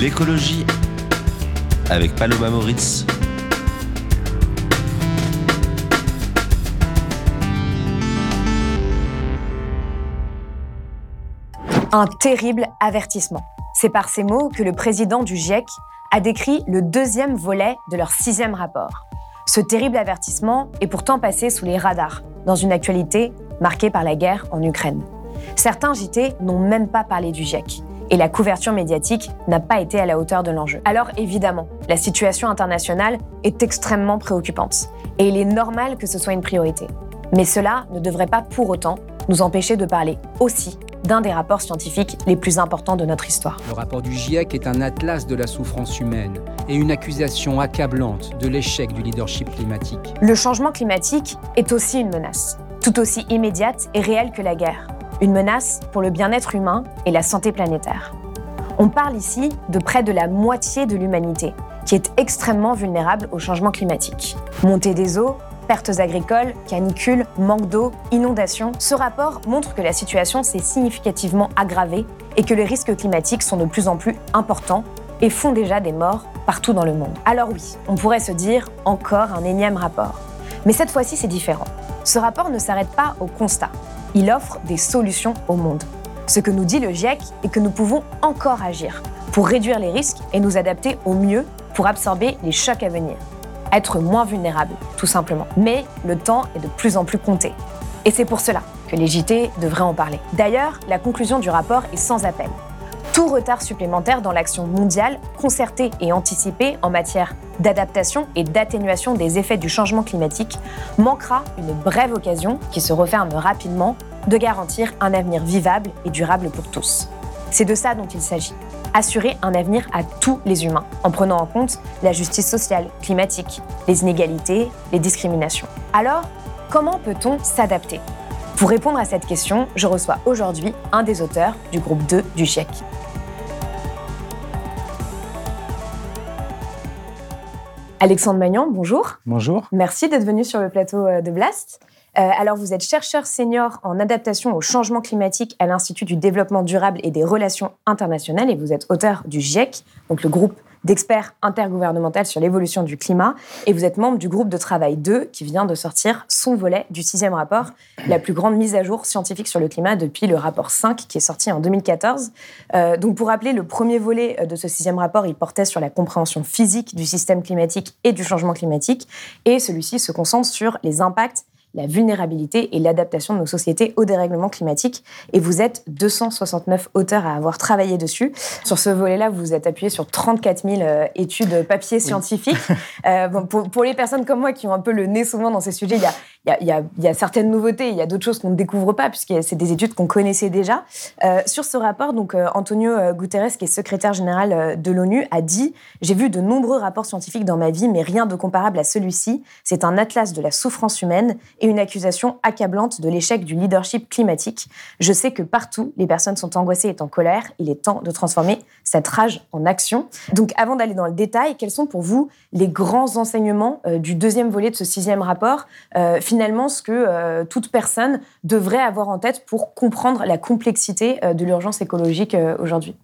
L'écologie avec Paloma Moritz. Un terrible avertissement. C'est par ces mots que le président du GIEC a décrit le deuxième volet de leur sixième rapport. Ce terrible avertissement est pourtant passé sous les radars, dans une actualité marquée par la guerre en Ukraine. Certains JT n'ont même pas parlé du GIEC et la couverture médiatique n'a pas été à la hauteur de l'enjeu. Alors évidemment, la situation internationale est extrêmement préoccupante et il est normal que ce soit une priorité. Mais cela ne devrait pas pour autant nous empêcher de parler aussi d'un des rapports scientifiques les plus importants de notre histoire. Le rapport du GIEC est un atlas de la souffrance humaine et une accusation accablante de l'échec du leadership climatique. Le changement climatique est aussi une menace, tout aussi immédiate et réelle que la guerre une menace pour le bien-être humain et la santé planétaire. On parle ici de près de la moitié de l'humanité, qui est extrêmement vulnérable au changement climatique. Montée des eaux, pertes agricoles, canicules, manque d'eau, inondations, ce rapport montre que la situation s'est significativement aggravée et que les risques climatiques sont de plus en plus importants et font déjà des morts partout dans le monde. Alors oui, on pourrait se dire encore un énième rapport. Mais cette fois-ci, c'est différent. Ce rapport ne s'arrête pas au constat. Il offre des solutions au monde. Ce que nous dit le GIEC est que nous pouvons encore agir pour réduire les risques et nous adapter au mieux pour absorber les chocs à venir. Être moins vulnérable, tout simplement. Mais le temps est de plus en plus compté. Et c'est pour cela que les JT devraient en parler. D'ailleurs, la conclusion du rapport est sans appel. Tout retard supplémentaire dans l'action mondiale, concertée et anticipée en matière d'adaptation et d'atténuation des effets du changement climatique manquera une brève occasion, qui se referme rapidement, de garantir un avenir vivable et durable pour tous. C'est de ça dont il s'agit. Assurer un avenir à tous les humains, en prenant en compte la justice sociale, climatique, les inégalités, les discriminations. Alors, comment peut-on s'adapter? Pour répondre à cette question, je reçois aujourd'hui un des auteurs du groupe 2 du GIEC. Alexandre Magnan, bonjour. Bonjour. Merci d'être venu sur le plateau euh, de Blast. Euh, alors, vous êtes chercheur senior en adaptation au changement climatique à l'Institut du développement durable et des relations internationales et vous êtes auteur du GIEC, donc le groupe d'experts intergouvernemental sur l'évolution du climat et vous êtes membre du groupe de travail 2 qui vient de sortir son volet du sixième rapport, la plus grande mise à jour scientifique sur le climat depuis le rapport 5 qui est sorti en 2014. Euh, donc pour rappeler, le premier volet euh, de ce sixième rapport, il portait sur la compréhension physique du système climatique et du changement climatique et celui-ci se concentre sur les impacts la vulnérabilité et l'adaptation de nos sociétés au dérèglement climatique. Et vous êtes 269 auteurs à avoir travaillé dessus. Sur ce volet-là, vous vous êtes appuyé sur 34 000 euh, études papier scientifiques. euh, bon, pour, pour, les personnes comme moi qui ont un peu le nez souvent dans ces sujets, il y a, il y a, certaines nouveautés, il y a d'autres choses qu'on ne découvre pas, puisque c'est des études qu'on connaissait déjà. Euh, sur ce rapport, donc, euh, Antonio Guterres, qui est secrétaire général de l'ONU, a dit « J'ai vu de nombreux rapports scientifiques dans ma vie, mais rien de comparable à celui-ci. C'est un atlas de la souffrance humaine et une accusation accablante de l'échec du leadership climatique. Je sais que partout, les personnes sont angoissées et en colère. Il est temps de transformer cette rage en action. Donc, avant d'aller dans le détail, quels sont pour vous les grands enseignements euh, du deuxième volet de ce sixième rapport? Euh, Finalement, ce que euh, toute personne devrait avoir en tête pour comprendre la complexité euh, de l'urgence écologique euh, aujourd'hui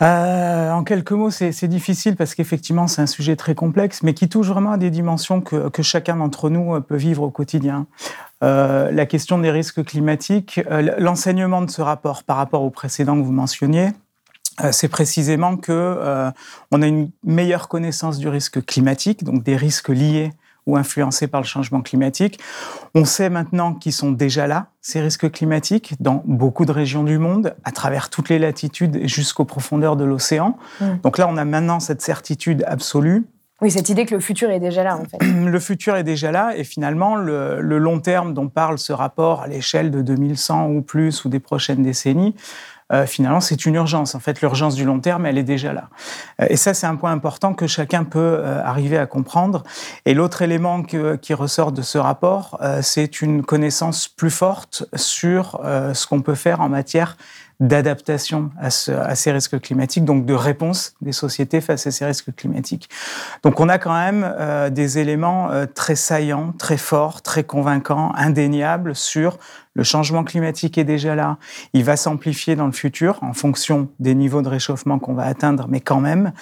en quelques mots, c'est difficile parce qu'effectivement, c'est un sujet très complexe, mais qui touche vraiment à des dimensions que, chacun d'entre nous peut vivre au quotidien. La question des risques climatiques, l'enseignement de ce rapport par rapport au précédent que vous mentionniez, c'est précisément que on a une meilleure connaissance du risque climatique, donc des risques liés ou influencés par le changement climatique. On sait maintenant qu'ils sont déjà là, ces risques climatiques, dans beaucoup de régions du monde, à travers toutes les latitudes jusqu'aux profondeurs de l'océan. Mmh. Donc là, on a maintenant cette certitude absolue. Oui, cette idée que le futur est déjà là, en fait. Le futur est déjà là, et finalement, le, le long terme dont parle ce rapport à l'échelle de 2100 ou plus, ou des prochaines décennies, euh, finalement, c'est une urgence. En fait, l'urgence du long terme, elle est déjà là. Euh, et ça, c'est un point important que chacun peut euh, arriver à comprendre. Et l'autre élément qui ressort de ce rapport, c'est une connaissance plus forte sur ce qu'on peut faire en matière d'adaptation à, ces risques climatiques, donc de réponse des sociétés face à ces risques climatiques. Donc on a quand même euh, des éléments euh, très saillants, très forts, très convaincants, indéniables sur le changement climatique est déjà là. Il va s'amplifier dans le futur en fonction des niveaux de réchauffement qu'on va atteindre, mais quand même.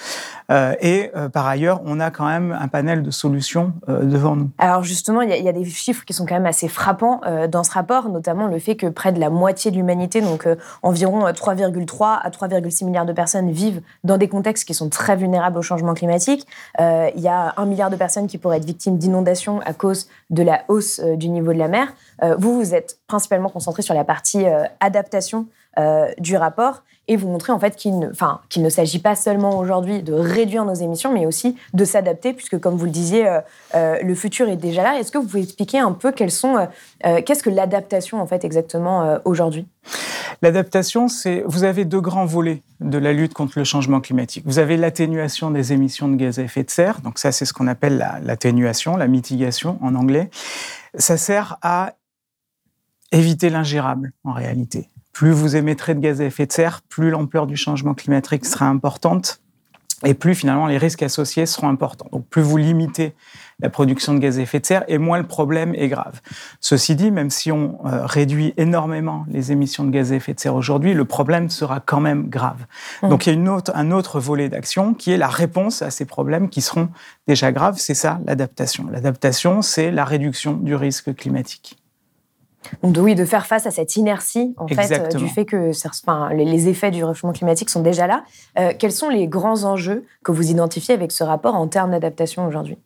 Euh, et euh, par ailleurs, on a quand même un panel de solutions euh, devant nous. Alors justement, il y, a des chiffres qui sont quand même assez frappants dans ce rapport, notamment le fait que près de la moitié de l'humanité, donc environ 3,3 à 3,6 milliards de personnes, vivent dans des contextes qui sont très vulnérables au changement climatique. il y a un milliard de personnes qui pourraient être victimes d'inondations à cause de la hausse du niveau de la mer. Vous, vous êtes principalement concentré sur la partie adaptation du rapport et vous montrer en fait qu'il ne, s'agit pas seulement aujourd'hui de réduire nos émissions, mais aussi de s'adapter, puisque comme vous le disiez, euh, euh, le futur est déjà là. Est-ce que vous pouvez expliquer un peu quelles sont, euh, qu'est-ce que l'adaptation en fait exactement aujourd'hui? L'adaptation, c'est vous avez deux grands volets de la lutte contre le changement climatique. Vous avez l'atténuation des émissions de gaz à effet de serre, donc ça c'est ce qu'on appelle l'atténuation, la mitigation en anglais. Ça sert à éviter l'ingérable en réalité plus vous émettrez de gaz à effet de serre, plus l'ampleur du changement climatique sera importante et plus finalement les risques associés seront importants. Donc plus vous limitez la production de gaz à effet de serre et moins le problème est grave. Ceci dit, même si on euh, réduit énormément les émissions de gaz à effet de serre aujourd'hui, le problème sera quand même grave. Mmh. Donc il y a une autre, un autre volet d'action qui est la réponse à ces problèmes qui seront déjà graves. C'est ça l'adaptation. L'adaptation, c'est la réduction du risque climatique. Donc oui, de faire face à cette inertie en fait euh, du fait que les, effets du réchauffement climatique sont déjà là. Euh, quels sont les grands enjeux que vous identifiez avec ce rapport en termes d'adaptation aujourd'hui?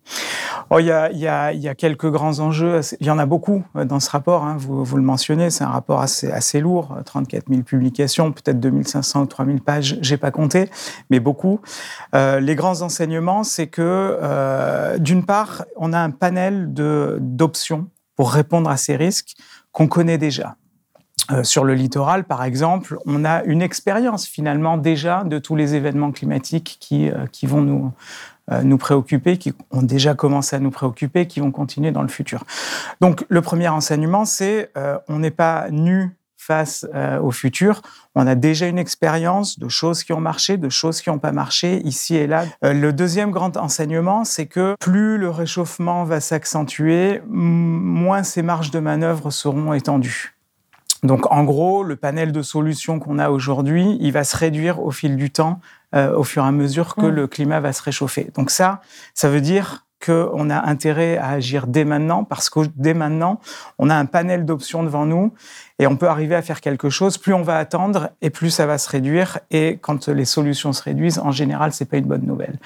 Oh, il, y a, quelques grands enjeux. Il y en a beaucoup euh, dans ce rapport. Hein. Vous, le mentionnez, c'est un rapport assez, assez lourd, 34 000 publications, peut-être 2500 ou 3000 pages. J'ai pas compté, mais beaucoup. les grands enseignements, c'est que d'une part, on a un panel d'options pour répondre à ces risques qu'on connaît déjà. Euh, sur le littoral, par exemple, on a une expérience finalement déjà de tous les événements climatiques qui, euh, qui vont nous, euh, nous préoccuper, qui ont déjà commencé à nous préoccuper, qui vont continuer dans le futur. Donc le premier enseignement, c'est on n'est pas nu face au futur. On a déjà une expérience de choses qui ont marché, de choses qui n'ont pas marché ici et là. le deuxième grand enseignement, c'est que plus le réchauffement va s'accentuer, moins ses marges de manœuvre seront étendues. Donc en gros, le panel de solutions qu'on a aujourd'hui, il va se réduire au fil du temps, euh, au fur et à mesure que mmh. le climat va se réchauffer. Donc ça, ça veut dire qu'on a intérêt à agir dès maintenant, parce que dès maintenant, on a un panel d'options devant nous et on peut arriver à faire quelque chose. Plus on va attendre et plus ça va se réduire. Et quand les solutions se réduisent, en général, c'est pas une bonne nouvelle.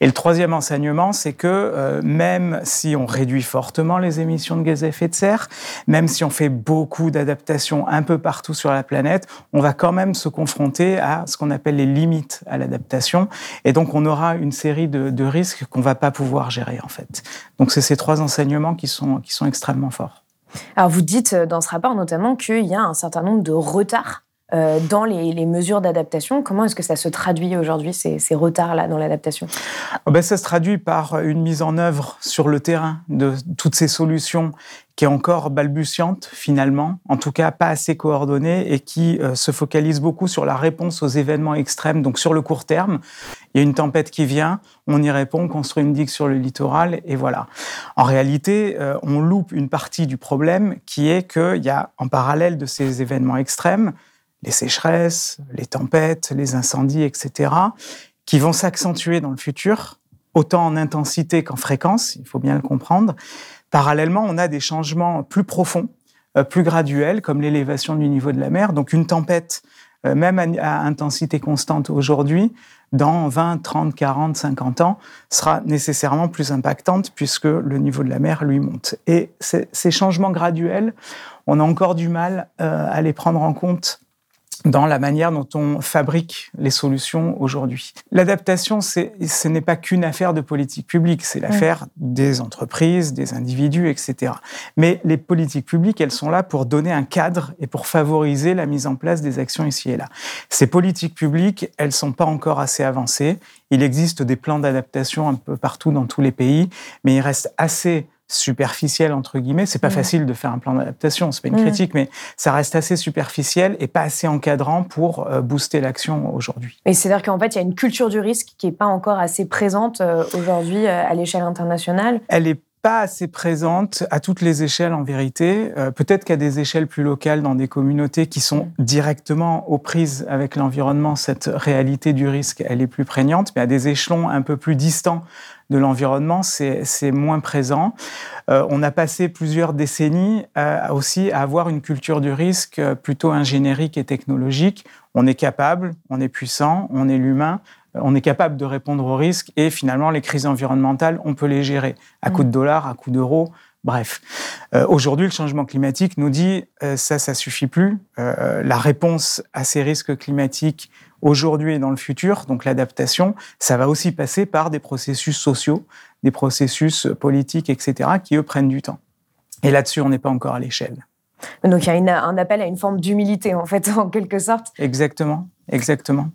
Et le troisième enseignement, c'est que euh, même si on réduit fortement les émissions de gaz à effet de serre, même si on fait beaucoup d'adaptations un peu partout sur la planète, on va quand même se confronter à ce qu'on appelle les limites à l'adaptation. Et donc, on aura une série de, de risques qu'on va pas pouvoir gérer, fait. Donc, c'est ces trois enseignements qui sont, qui sont extrêmement forts. Alors vous dites euh, dans ce rapport notamment qu'il y a un certain nombre de retards euh, dans les, mesures d'adaptation. Comment est-ce que ça se traduit aujourd'hui, ces, retards-là dans l'adaptation? Oh ben, Ça se traduit par une mise en œuvre sur le terrain de toutes ces solutions qui est encore balbutiante finalement, en tout cas pas assez coordonnée et qui euh, se focalise beaucoup sur la réponse aux événements extrêmes, donc sur le court terme. Il y a une tempête qui vient, on y répond, on construit une digue sur le littoral et voilà. En réalité, euh, on loupe une partie du problème qui est qu'il y a en parallèle de ces événements extrêmes, les sécheresses, les tempêtes, les incendies, etc., qui vont s'accentuer dans le futur, autant en intensité qu'en fréquence, il faut bien le comprendre. Parallèlement, on a des changements plus profonds, euh, plus graduels, comme l'élévation du niveau de la mer. Donc une tempête, euh, même à intensité constante aujourd'hui, dans 20, 30, 40, 50 ans, sera nécessairement plus impactante puisque le niveau de la mer, lui, monte. Et ces changements graduels, on a encore du mal euh, à les prendre en compte dans la manière dont on fabrique les solutions aujourd'hui. L'adaptation, ce n'est pas qu'une affaire de politique publique, c'est l'affaire des entreprises, des individus, etc. Mais les politiques publiques, elles sont là pour donner un cadre et pour favoriser la mise en place des actions ici et là. Ces politiques publiques, elles sont pas encore assez avancées. Il existe des plans d'adaptation un peu partout dans tous les pays, mais il reste assez superficiel entre guillemets. C'est pas facile de faire un plan d'adaptation, c'est pas une critique, mais ça reste assez superficiel et pas assez encadrant pour euh, booster l'action aujourd'hui. Et c'est-à-dire qu'en fait, il y a une culture du risque qui est pas encore assez présente euh, aujourd'hui euh, à l'échelle internationale. Elle est pas assez présente à toutes les échelles en vérité. Peut-être qu'à des échelles plus locales, dans des communautés qui sont directement aux prises avec l'environnement, cette réalité du risque, elle est plus prégnante, mais à des échelons un peu plus distants de l'environnement, c'est moins présent. Euh, on a passé plusieurs décennies euh, aussi à avoir une culture du risque euh, plutôt ingénierique et technologique. On est capable, on est puissant, on est l'humain, on est capable de répondre aux risques et finalement les crises environnementales, on peut les gérer à coup de dollars, à coup d'euros. Bref, aujourd'hui, le changement climatique nous dit ça, ça suffit plus. la réponse à ces risques climatiques aujourd'hui et dans le futur, donc l'adaptation, ça va aussi passer par des processus sociaux, des processus politiques, etc., qui, eux, prennent du temps. Et là-dessus, on n'est pas encore à l'échelle. Donc il y a un appel à une forme d'humilité, en fait, en quelque sorte. Exactement, exactement.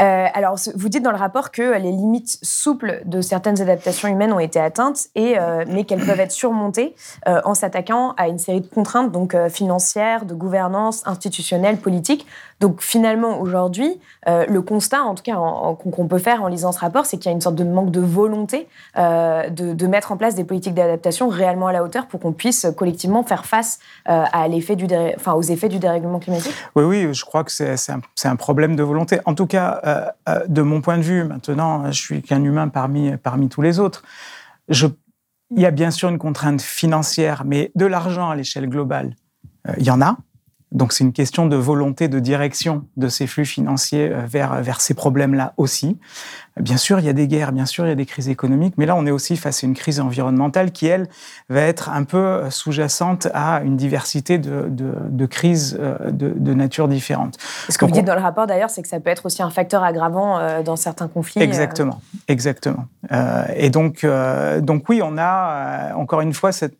Euh, alors, vous dites dans le rapport que les limites souples de certaines adaptations humaines ont été atteintes, et, euh, mais qu'elles peuvent être surmontées euh, en s'attaquant à une série de contraintes donc financières, de gouvernance, institutionnelle, politique. Donc finalement, aujourd'hui, le constat, en tout cas qu'on peut faire en lisant ce rapport, c'est qu'il y a une sorte de manque de volonté de, mettre en place des politiques d'adaptation réellement à la hauteur pour qu'on puisse collectivement faire face enfin, aux effets du dérèglement climatique. Oui, oui, je crois que c'est un, problème de volonté. En tout cas, euh, euh, de mon point de vue, maintenant, je suis qu'un humain parmi, tous les autres. Il y a bien sûr une contrainte financière, mais de l'argent à l'échelle globale, euh, il y en a. Donc c'est une question de volonté de direction de ces flux financiers euh, vers, vers ces problèmes-là aussi. Bien sûr, il y a des guerres, bien sûr, il y a des crises économiques, mais là, on est aussi face à une crise environnementale qui, elle, va être un peu euh, sous-jacente à une diversité de, de, crises euh, de, de, nature différente. Ce que vous dites dans le rapport, d'ailleurs, c'est que ça peut être aussi un facteur aggravant dans certains conflits. Exactement, exactement. et donc, donc oui, on a, encore une fois, cette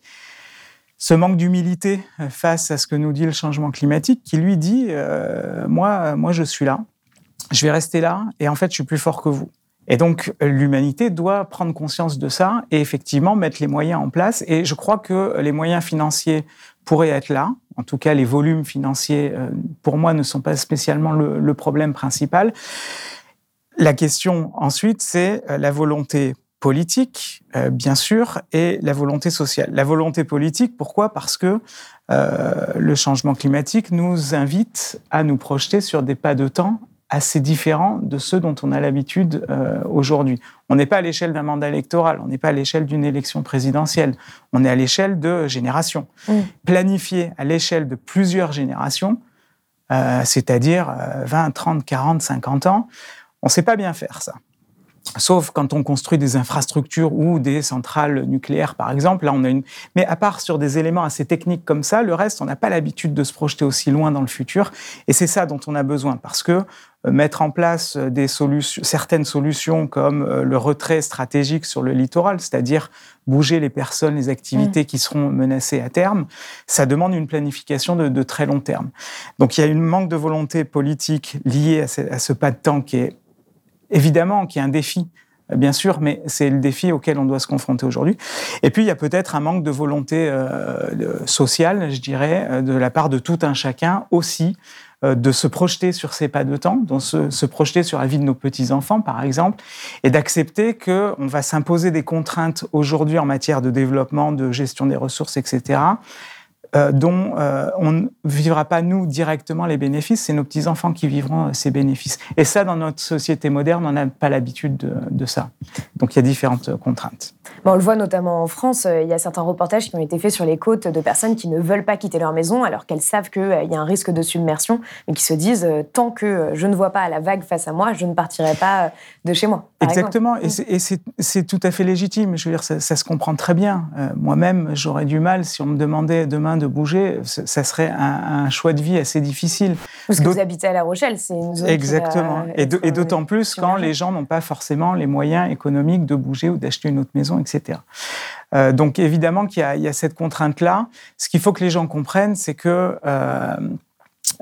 ce manque d'humilité euh, face à ce que nous dit le changement climatique, qui lui dit euh, moi, moi, je suis là, je vais rester là, et en fait, je suis plus fort que vous. Et donc, l'humanité doit prendre conscience de ça et effectivement mettre les moyens en place. Et je crois que les moyens financiers pourraient être là. En tout cas, les volumes financiers, euh, pour moi, ne sont pas spécialement le, le problème principal. La question ensuite, c'est la volonté politique, euh, bien sûr, et la volonté sociale. La volonté politique, pourquoi? Parce que euh, le changement climatique nous invite à nous projeter sur des pas de temps assez différents de ceux dont on a l'habitude euh, aujourd'hui. On n'est pas à l'échelle d'un mandat électoral, on n'est pas à l'échelle d'une élection présidentielle, on est à l'échelle de générations. Mmh. Planifier à l'échelle de plusieurs générations, c'est-à-dire 20, 30, 40, 50 ans, on ne sait pas bien faire ça. Sauf quand on construit des infrastructures ou des centrales nucléaires, par exemple. Là, on a une. Mais à part sur des éléments assez techniques comme ça, le reste, on n'a pas l'habitude de se projeter aussi loin dans le futur. Et c'est ça dont on a besoin, parce que euh, mettre en place des solutions, certaines solutions comme euh, le retrait stratégique sur le littoral, c'est-à-dire bouger les personnes, les activités mm. qui seront menacées à terme, ça demande une planification de, très long terme. Donc il y a une manque de volonté politique liée à ce, à ce pas de temps qui est évidemment qu'il y a un défi, bien sûr, mais c'est le défi auquel on doit se confronter aujourd'hui. Et puis, il y a peut-être un manque de volonté euh, sociale, je dirais, euh, de la part de tout un chacun aussi, euh, de se projeter sur ces pas de temps, de se, se projeter sur la vie de nos petits-enfants, par exemple, et d'accepter qu'on va s'imposer des contraintes aujourd'hui en matière de développement, de gestion des ressources, etc., euh, dont euh, on ne vivra pas nous directement les bénéfices, c'est nos petits-enfants qui vivront euh, ces bénéfices. Et ça, dans notre société moderne, on n'a pas l'habitude de, ça. Donc il y a différentes contraintes. on le voit notamment en France, il y a certains reportages qui ont été faits sur les côtes de personnes qui ne veulent pas quitter leur maison alors qu'elles savent qu'il y a un risque de submersion, mais qui se disent tant que je ne vois pas la vague face à moi, je ne partirai pas de chez moi. Exactement, et c'est tout à fait légitime. Je veux dire, ça, ça se comprend très bien. Moi-même, j'aurais du mal si on me demandait demain de de bouger, ça serait un, choix de vie assez difficile. Parce que vous habitez à La Rochelle, c'est une zone Exactement. et d'autant plus quand les gens n'ont pas forcément les moyens économiques de bouger ou d'acheter une autre maison, etc. Euh, donc évidemment qu'il y, a cette contrainte-là. Ce qu'il faut que les gens comprennent, c'est que euh,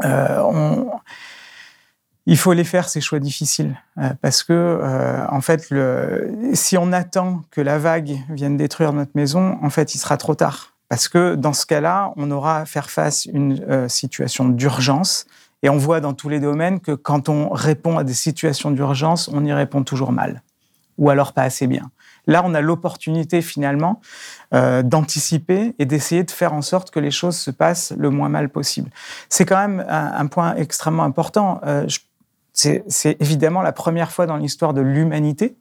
euh, il faut les faire ces choix difficiles parce que en fait, si on attend que la vague vienne détruire notre maison, en fait, il sera trop tard. Parce que dans ce cas-là, on aura à faire face à une situation d'urgence. Et on voit dans tous les domaines que quand on répond à des situations d'urgence, on y répond toujours mal, ou alors pas assez bien. Là, on a l'opportunité finalement euh, d'anticiper et d'essayer de faire en sorte que les choses se passent le moins mal possible. C'est quand même un, point extrêmement important. Euh, c'est évidemment la première fois dans l'histoire de l'humanité,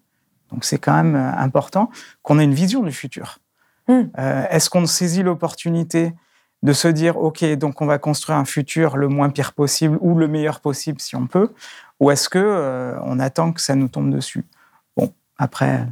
donc c'est quand même euh, important qu'on ait une vision du futur. Hmm. Est-ce qu'on saisit l'opportunité de se dire, OK, donc on va construire un futur le moins pire possible ou le meilleur possible si on peut, ou est-ce que on attend que ça nous tombe dessus? Bon, après,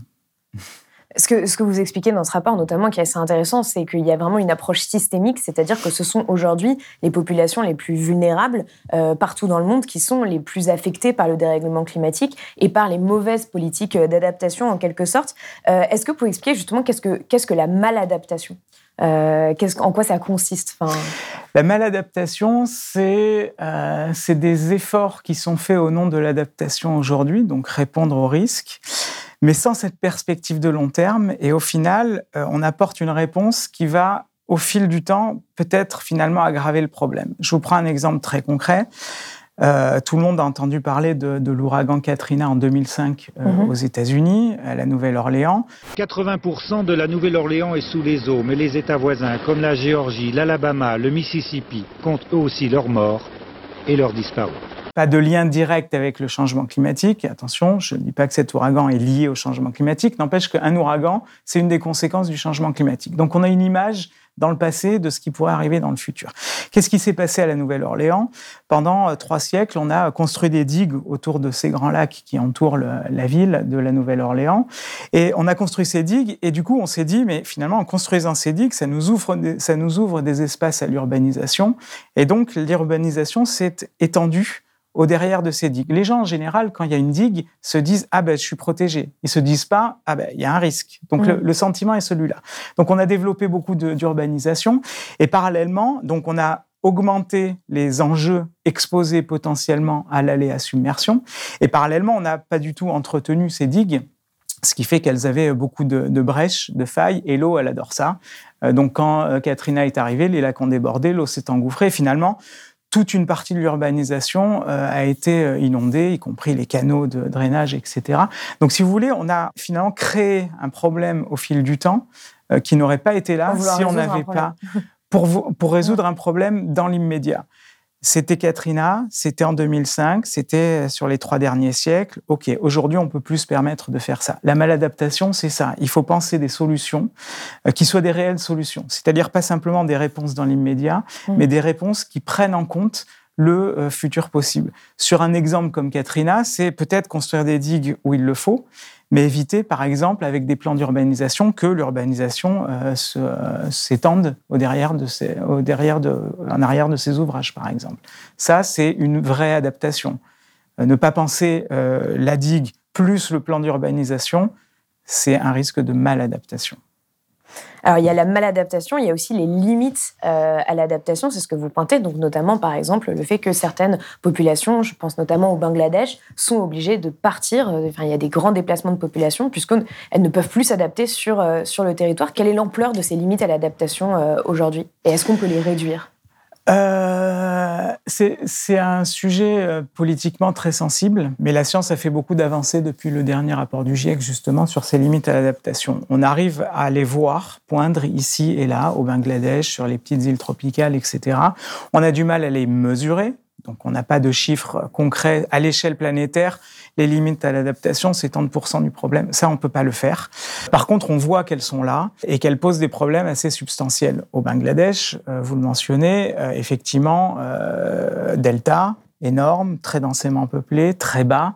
ce que, vous expliquez dans ce rapport, notamment, qui est assez intéressant, c'est qu'il y a vraiment une approche systémique, c'est-à-dire que ce sont aujourd'hui les populations les plus vulnérables euh, partout dans le monde qui sont les plus affectées par le dérèglement climatique et par les mauvaises politiques euh, d'adaptation, en quelque sorte. Euh, est-ce que vous pouvez expliquer justement qu'est-ce que, la maladaptation? En quoi ça consiste? La maladaptation, c'est des efforts qui sont faits au nom de l'adaptation aujourd'hui, donc répondre aux risques mais sans cette perspective de long terme. Et au final, euh, on apporte une réponse qui va, au fil du temps, peut-être finalement aggraver le problème. Je vous prends un exemple très concret. Euh, tout le monde a entendu parler de, l'ouragan Katrina en 2005 euh, mhm. aux États-Unis, à la Nouvelle-Orléans. 80% de la Nouvelle-Orléans est sous les eaux, mais les États voisins, comme la Géorgie, l'Alabama, le Mississippi, comptent eux aussi leurs morts et leurs disparus. Pas de lien direct avec le changement climatique. Attention, je ne dis pas que cet ouragan est lié au changement climatique. N'empêche qu'un ouragan, c'est une des conséquences du changement climatique. Donc on a une image dans le passé de ce qui pourrait arriver dans le futur. Qu'est-ce qui s'est passé à la Nouvelle-Orléans? Pendant euh, trois siècles, on a construit des digues autour de ces grands lacs qui entourent la ville de la Nouvelle-Orléans. Et on a construit ces digues, et du coup, on s'est dit, mais finalement, en construisant ces digues, ça nous ouvre, ça nous ouvre des espaces à l'urbanisation. Et donc, l'urbanisation s'est étendue au derrière de ces digues. Les gens, en général, quand il y a une digue, se disent Ah ben, je suis protégé. Ils se disent pas Ah ben, il y a un risque. Donc, le, le, sentiment est celui-là. Donc, on a développé beaucoup d'urbanisation. Et parallèlement, donc, on a augmenté les enjeux exposés potentiellement à l'aléa submersion. Et parallèlement, on n'a pas du tout entretenu ces digues ce qui fait qu'elles avaient beaucoup de, de, brèches, de failles, et l'eau, elle adore ça. Euh, donc quand euh, Katrina est arrivée, les lacs ont débordé, l'eau s'est engouffrée. Finalement, toute une partie de l'urbanisation euh, a été euh, inondée, y compris les canaux de drainage, etc. Donc, si vous voulez, on a finalement créé un problème au fil du temps euh, qui n'aurait pas été là si on n'avait pas pour, pour résoudre un problème dans l'immédiat. C'était Katrina, c'était en 2005, c'était sur les trois derniers siècles. OK, aujourd'hui, on peut plus se permettre de faire ça. La maladaptation, c'est ça. Il faut penser des solutions euh, qui soient des réelles solutions. C'est-à-dire pas simplement des réponses dans l'immédiat, mmh. mais des réponses qui prennent en compte le euh, futur possible. Sur un exemple comme Katrina, c'est peut-être construire des digues où il le faut, mais éviter, par exemple, avec des plans d'urbanisation, que l'urbanisation euh, euh, s'étende au derrière de ces, au derrière de, en arrière de ces ouvrages, par exemple. Ça, c'est une vraie adaptation. Euh, ne pas penser la digue plus le plan d'urbanisation, c'est un risque de maladaptation. Alors, il y a la maladaptation, il y a aussi les limites euh, à l'adaptation, c'est ce que vous pointez, donc notamment par exemple le fait que certaines populations, je pense notamment au Bangladesh, sont obligées de partir. Euh, enfin, il y a des grands déplacements de population puisqu'elles ne peuvent plus s'adapter sur, euh, sur le territoire. Quelle est l'ampleur de ces limites à l'adaptation aujourd'hui? Et est-ce qu'on peut les réduire? Euh, c'est un sujet euh, politiquement très sensible, mais la science a fait beaucoup d'avancées depuis le dernier rapport du GIEC, justement, sur ses limites à l'adaptation. On arrive à les voir poindre ici et là, au Bangladesh, sur les petites îles tropicales, etc. On a du mal à les mesurer, donc on n'a pas de chiffres concrets à l'échelle planétaire. Les limites à l'adaptation, c'est 30% du problème. Ça, on ne peut pas le faire. Par contre, on voit qu'elles sont là et qu'elles posent des problèmes assez substantiels. Au Bangladesh, euh, vous le mentionnez, euh, effectivement, euh, delta, énorme, très densément peuplé, très bas.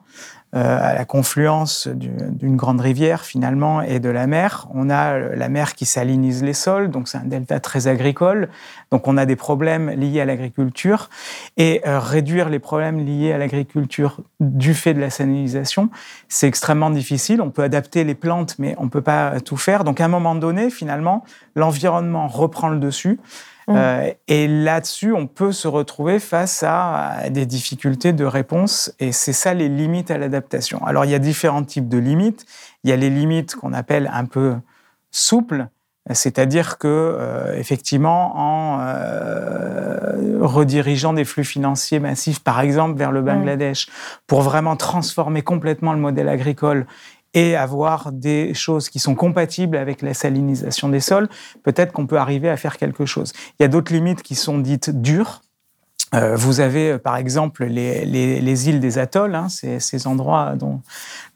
Euh, à la confluence d'une grande rivière finalement et de la mer. On a la mer qui salinise les sols, donc c'est un delta très agricole. Donc on a des problèmes liés à l'agriculture et euh, réduire les problèmes liés à l'agriculture du fait de la salinisation, c'est extrêmement difficile. On peut adapter les plantes, mais on peut pas tout faire. Donc à un moment donné, finalement, l'environnement reprend le dessus. Mmh. Euh, et là-dessus, on peut se retrouver face à, des difficultés de réponse, et c'est ça les limites à l'adaptation. Alors, il y a différents types de limites. Il y a les limites qu'on appelle un peu souples, c'est-à-dire que, euh, effectivement, en euh, redirigeant des flux financiers massifs, par exemple, vers le mmh. Bangladesh, pour vraiment transformer complètement le modèle agricole et avoir des choses qui sont compatibles avec la salinisation des sols, peut-être qu'on peut arriver à faire quelque chose. Il y a d'autres limites qui sont dites dures. Euh, vous avez euh, par exemple les, les, îles des atolls, hein, ces, endroits dont,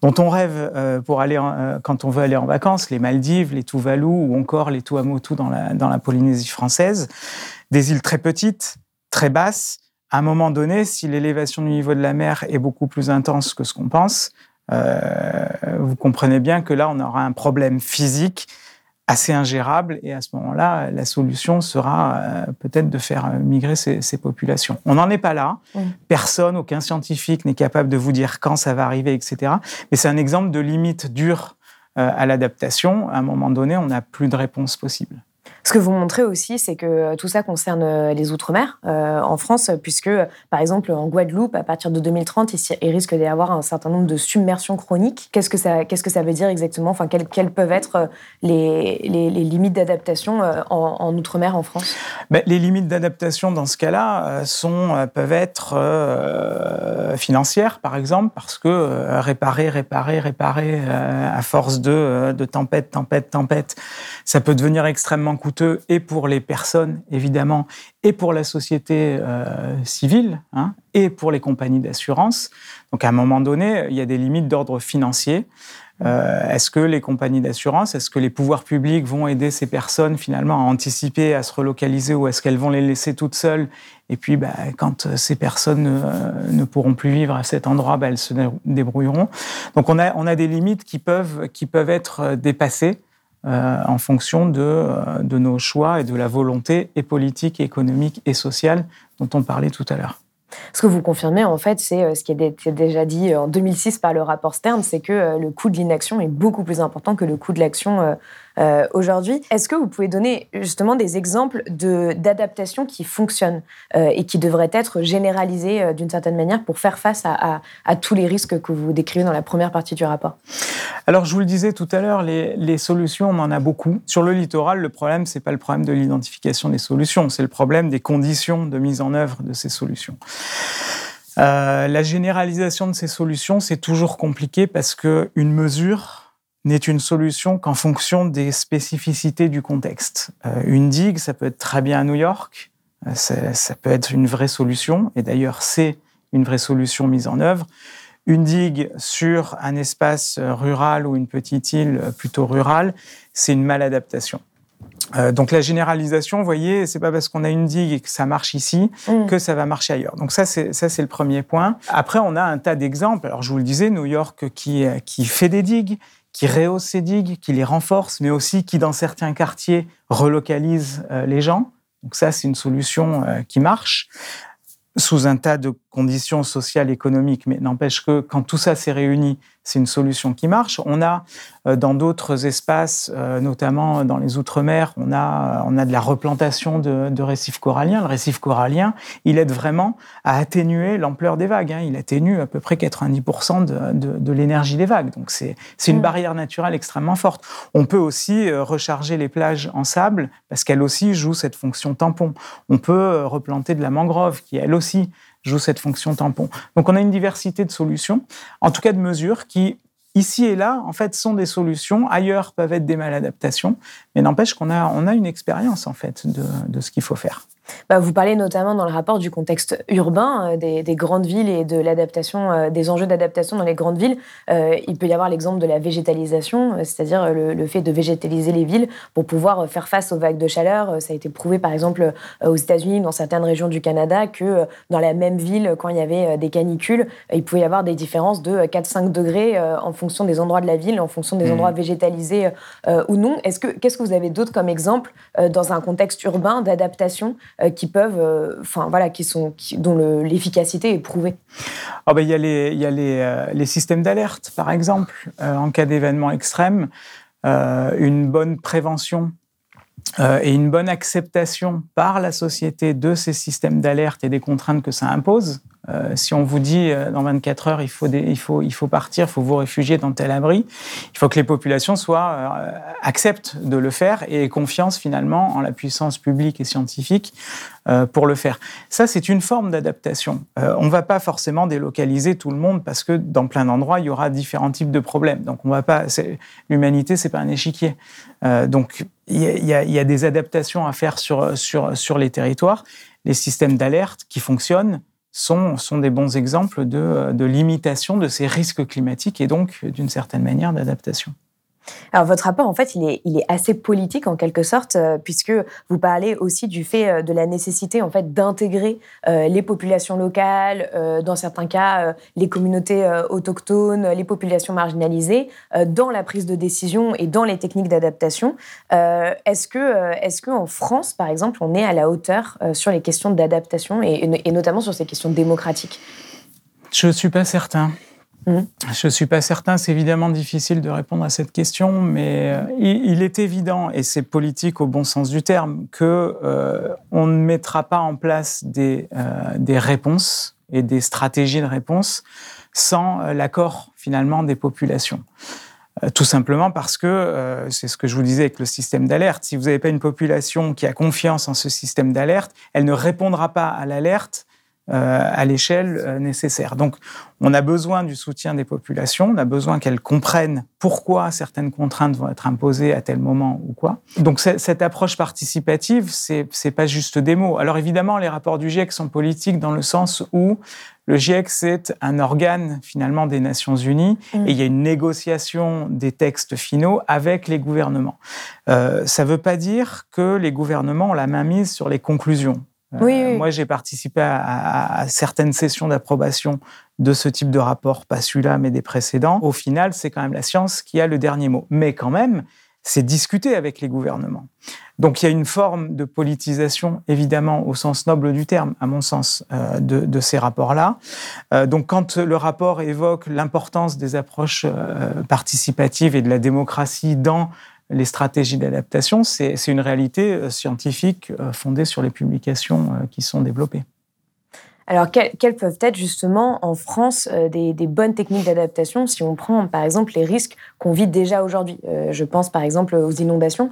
on rêve euh, pour aller quand on veut aller en vacances, les Maldives, les Tuvalu ou encore les Tuamotu dans la, Polynésie française. Des îles très petites, très basses. À un moment donné, si l'élévation du niveau de la mer est beaucoup plus intense que ce qu'on pense, vous comprenez bien que là, on aura un problème physique assez ingérable et à ce moment-là, la solution sera euh, peut-être de faire migrer ces, populations. On n'en est pas là. Personne, aucun scientifique n'est capable de vous dire quand ça va arriver, etc. Mais c'est un exemple de limite dure euh, à l'adaptation. À un moment donné, on n'a plus de réponse possible. Ce que vous montrez aussi, c'est que tout ça concerne euh, les Outre-mer euh, en France, puisque, par exemple, en Guadeloupe, à partir de 2030, il, risque d'y avoir un certain nombre de submersions chroniques. Qu'est-ce que ça, que ça veut dire exactement? Enfin, quelles, peuvent être euh, les, limites d'adaptation en, Outre-mer en France? Ben, Les limites d'adaptation dans ce cas-là peuvent être financières, par exemple, parce que réparer, réparer, réparer à force de, de tempête, tempête, tempête, ça peut devenir extrêmement coûteux et pour les personnes, évidemment, et pour la société euh, civile, hein, et pour les compagnies d'assurance. Donc, à un moment donné, il y a des limites d'ordre financier. Euh, est-ce que les compagnies d'assurance, est-ce que les pouvoirs publics vont aider ces personnes finalement à anticiper, à se relocaliser, ou est-ce qu'elles vont les laisser toutes seules? Et puis, bah, quand ces personnes ne, pourront plus vivre à cet endroit, bah, elles se débrouilleront. Donc, on a, des limites qui peuvent être dépassées. Euh, en fonction euh, de, nos choix et de la volonté et politique, économique et sociale dont on parlait tout à l'heure. Ce que vous confirmez, en fait, c'est euh, ce qui a été déjà dit en 2006 par le rapport Stern, c'est que le coût de l'inaction est beaucoup plus important que le coût de l'action euh, aujourd'hui. Est-ce que vous pouvez donner justement des exemples d'adaptations qui fonctionnent euh, et qui devraient être généralisées euh, d'une certaine manière pour faire face à, tous les risques que vous décrivez dans la première partie du rapport? Alors, je vous le disais tout à l'heure, les, solutions, on en a beaucoup. Sur le littoral, le problème, c'est pas le problème de l'identification des solutions, c'est le problème des conditions de mise en œuvre de ces solutions. la généralisation de ces solutions, c'est toujours compliqué parce qu'une mesure n'est une solution qu'en fonction des spécificités du contexte. Euh, une digue, ça peut être très bien à New York, euh, ça, peut être une vraie solution, et d'ailleurs c'est une vraie solution mise en œuvre. Une digue sur un espace rural ou une petite île plutôt rurale, c'est une maladaptation. Euh, donc la généralisation, vous voyez, c'est pas parce qu'on a une digue et que ça marche ici mm. que ça va marcher ailleurs. Donc ça, c'est ça, c'est le premier point. Après, on a un tas d'exemples. Alors je vous le disais, New York qui qui fait des digues, qui rehausse ces digues, qui les renforce, mais aussi qui, dans certains quartiers, relocalise euh, les gens. Donc ça, c'est une solution euh, qui marche sous un tas de conditions sociales, économiques, mais n'empêche que quand tout ça s'est réuni, c'est une solution qui marche. On a euh, dans d'autres espaces, euh, notamment dans les Outre-mer, on a, on a de la replantation de, récifs coralliens. Le récif corallien, il aide vraiment à atténuer l'ampleur des vagues. Hein. Il atténue à peu près 90% de, de, l'énergie des vagues. Donc c'est une mm. barrière naturelle extrêmement forte. On peut aussi euh, recharger les plages en sable parce qu'elle aussi joue cette fonction tampon. On peut replanter de la mangrove qui, elle aussi, joue cette fonction tampon. Donc on a une diversité de solutions, en tout cas de mesures qui, ici et là, en fait, sont des solutions. Ailleurs peuvent être des maladaptations, mais n'empêche qu'on a, on a une expérience en fait de, de ce qu'il faut faire. Bah, vous parlez notamment dans le rapport du contexte urbain euh, des, grandes villes et de l'adaptation, euh, des enjeux d'adaptation dans les grandes villes. Euh, il peut y avoir l'exemple de la végétalisation, c'est-à-dire le, fait de végétaliser les villes pour pouvoir faire face aux vagues de chaleur. Ça a été prouvé par exemple aux États-Unis, dans certaines régions du Canada, que dans la même ville, quand il y avait des canicules, il pouvait y avoir des différences de 4-5 degrés en fonction des endroits de la ville, en fonction des mmh. endroits végétalisés ou non. Est-ce que qu'est-ce que vous avez d'autre comme exemple dans un contexte urbain d'adaptation qui peuvent, euh, enfin voilà, qui sont, dont l'efficacité est prouvée. Oh ben, il y a les, y a euh, les systèmes d'alerte, par exemple, en cas d'événement extrême, une bonne prévention et une bonne acceptation par la société de ces systèmes d'alerte et des contraintes que ça impose. Euh, si on vous dit euh, dans 24 heures il faut, il faut, il faut partir, il faut vous réfugier dans tel abri, il faut que les populations soient euh, acceptent de le faire et aient confiance finalement en la puissance publique et scientifique pour le faire. Ça, c'est une forme d'adaptation. on ne va pas forcément délocaliser tout le monde parce que dans plein d'endroits, il y aura différents types de problèmes. Donc, on va pas. L'humanité, c'est pas un échiquier. donc, il y, y, a des adaptations à faire sur, sur, sur les territoires. Les systèmes d'alerte qui fonctionnent, sont, des bons exemples de, de limitation de ces risques climatiques et donc d'une certaine manière d'adaptation. Alors votre rapport, en fait, il est, est assez politique en quelque sorte, euh, puisque vous parlez aussi du fait euh, de la nécessité en fait d'intégrer euh, les populations locales, dans certains cas les communautés autochtones, les populations marginalisées, dans la prise de décision et dans les techniques d'adaptation. est-ce que, est-ce que en France, par exemple, on est à la hauteur sur les questions d'adaptation et notamment sur ces questions démocratiques? Je ne suis pas certain. Mmh. Je ne suis pas certain, c'est évidemment difficile de répondre à cette question, mais euh, il, est évident, et c'est politique au bon sens du terme, que euh, on ne mettra pas en place des, euh, des réponses et des stratégies de réponse sans l'accord finalement des populations. Tout simplement parce que, c'est ce que je vous disais avec le système d'alerte, si vous n'avez pas une population qui a confiance en ce système d'alerte, elle ne répondra pas à l'alerte à l'échelle nécessaire. Donc, on a besoin du soutien des populations, on a besoin qu'elles comprennent pourquoi certaines contraintes vont être imposées à tel moment ou quoi. Donc cette approche participative, c'est c'est pas juste des mots. Alors évidemment, les rapports du GIEC sont politiques dans le sens où le GIEC, c'est un organe finalement des Nations Unies mmh. et il y a une négociation des textes finaux avec les gouvernements. Euh, ça ne veut pas dire que les gouvernements ont la main mise sur les conclusions. Euh, moi, j'ai participé à, certaines sessions d'approbation de ce type de rapport, pas celui-là, mais des précédents. Au final, c'est quand même la science qui a le dernier mot. Mais quand même, c'est discuter avec les gouvernements. Donc il y a une forme de politisation, évidemment, au sens noble du terme, à mon sens, euh, de, ces rapports-là. Euh, donc quand le rapport évoque l'importance des approches participatives et de la démocratie dans les stratégies d'adaptation, c'est une réalité euh, scientifique euh, fondée sur les publications euh, qui sont développées. Alors, quelles, peuvent être justement en France des, bonnes techniques d'adaptation si on prend par exemple les risques qu'on vit déjà aujourd'hui? Je pense par exemple aux inondations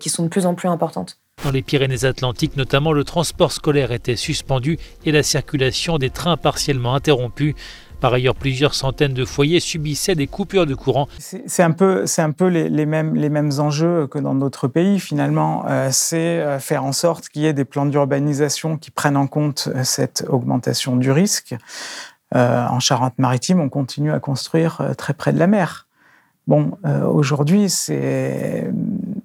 qui sont de plus en plus importantes. Dans les Pyrénées-Atlantiques notamment, le transport scolaire était suspendu et la circulation des trains partiellement interrompue. Par ailleurs, plusieurs centaines de foyers subissaient des coupures de courant. C'est un peu, les mêmes enjeux que dans d'autres pays, finalement. Euh, c'est euh, faire en sorte qu'il y ait des plans d'urbanisation qui prennent en compte euh, cette augmentation du risque. en Charente-Maritime, on continue à construire très près de la mer. Bon, aujourd'hui, c'est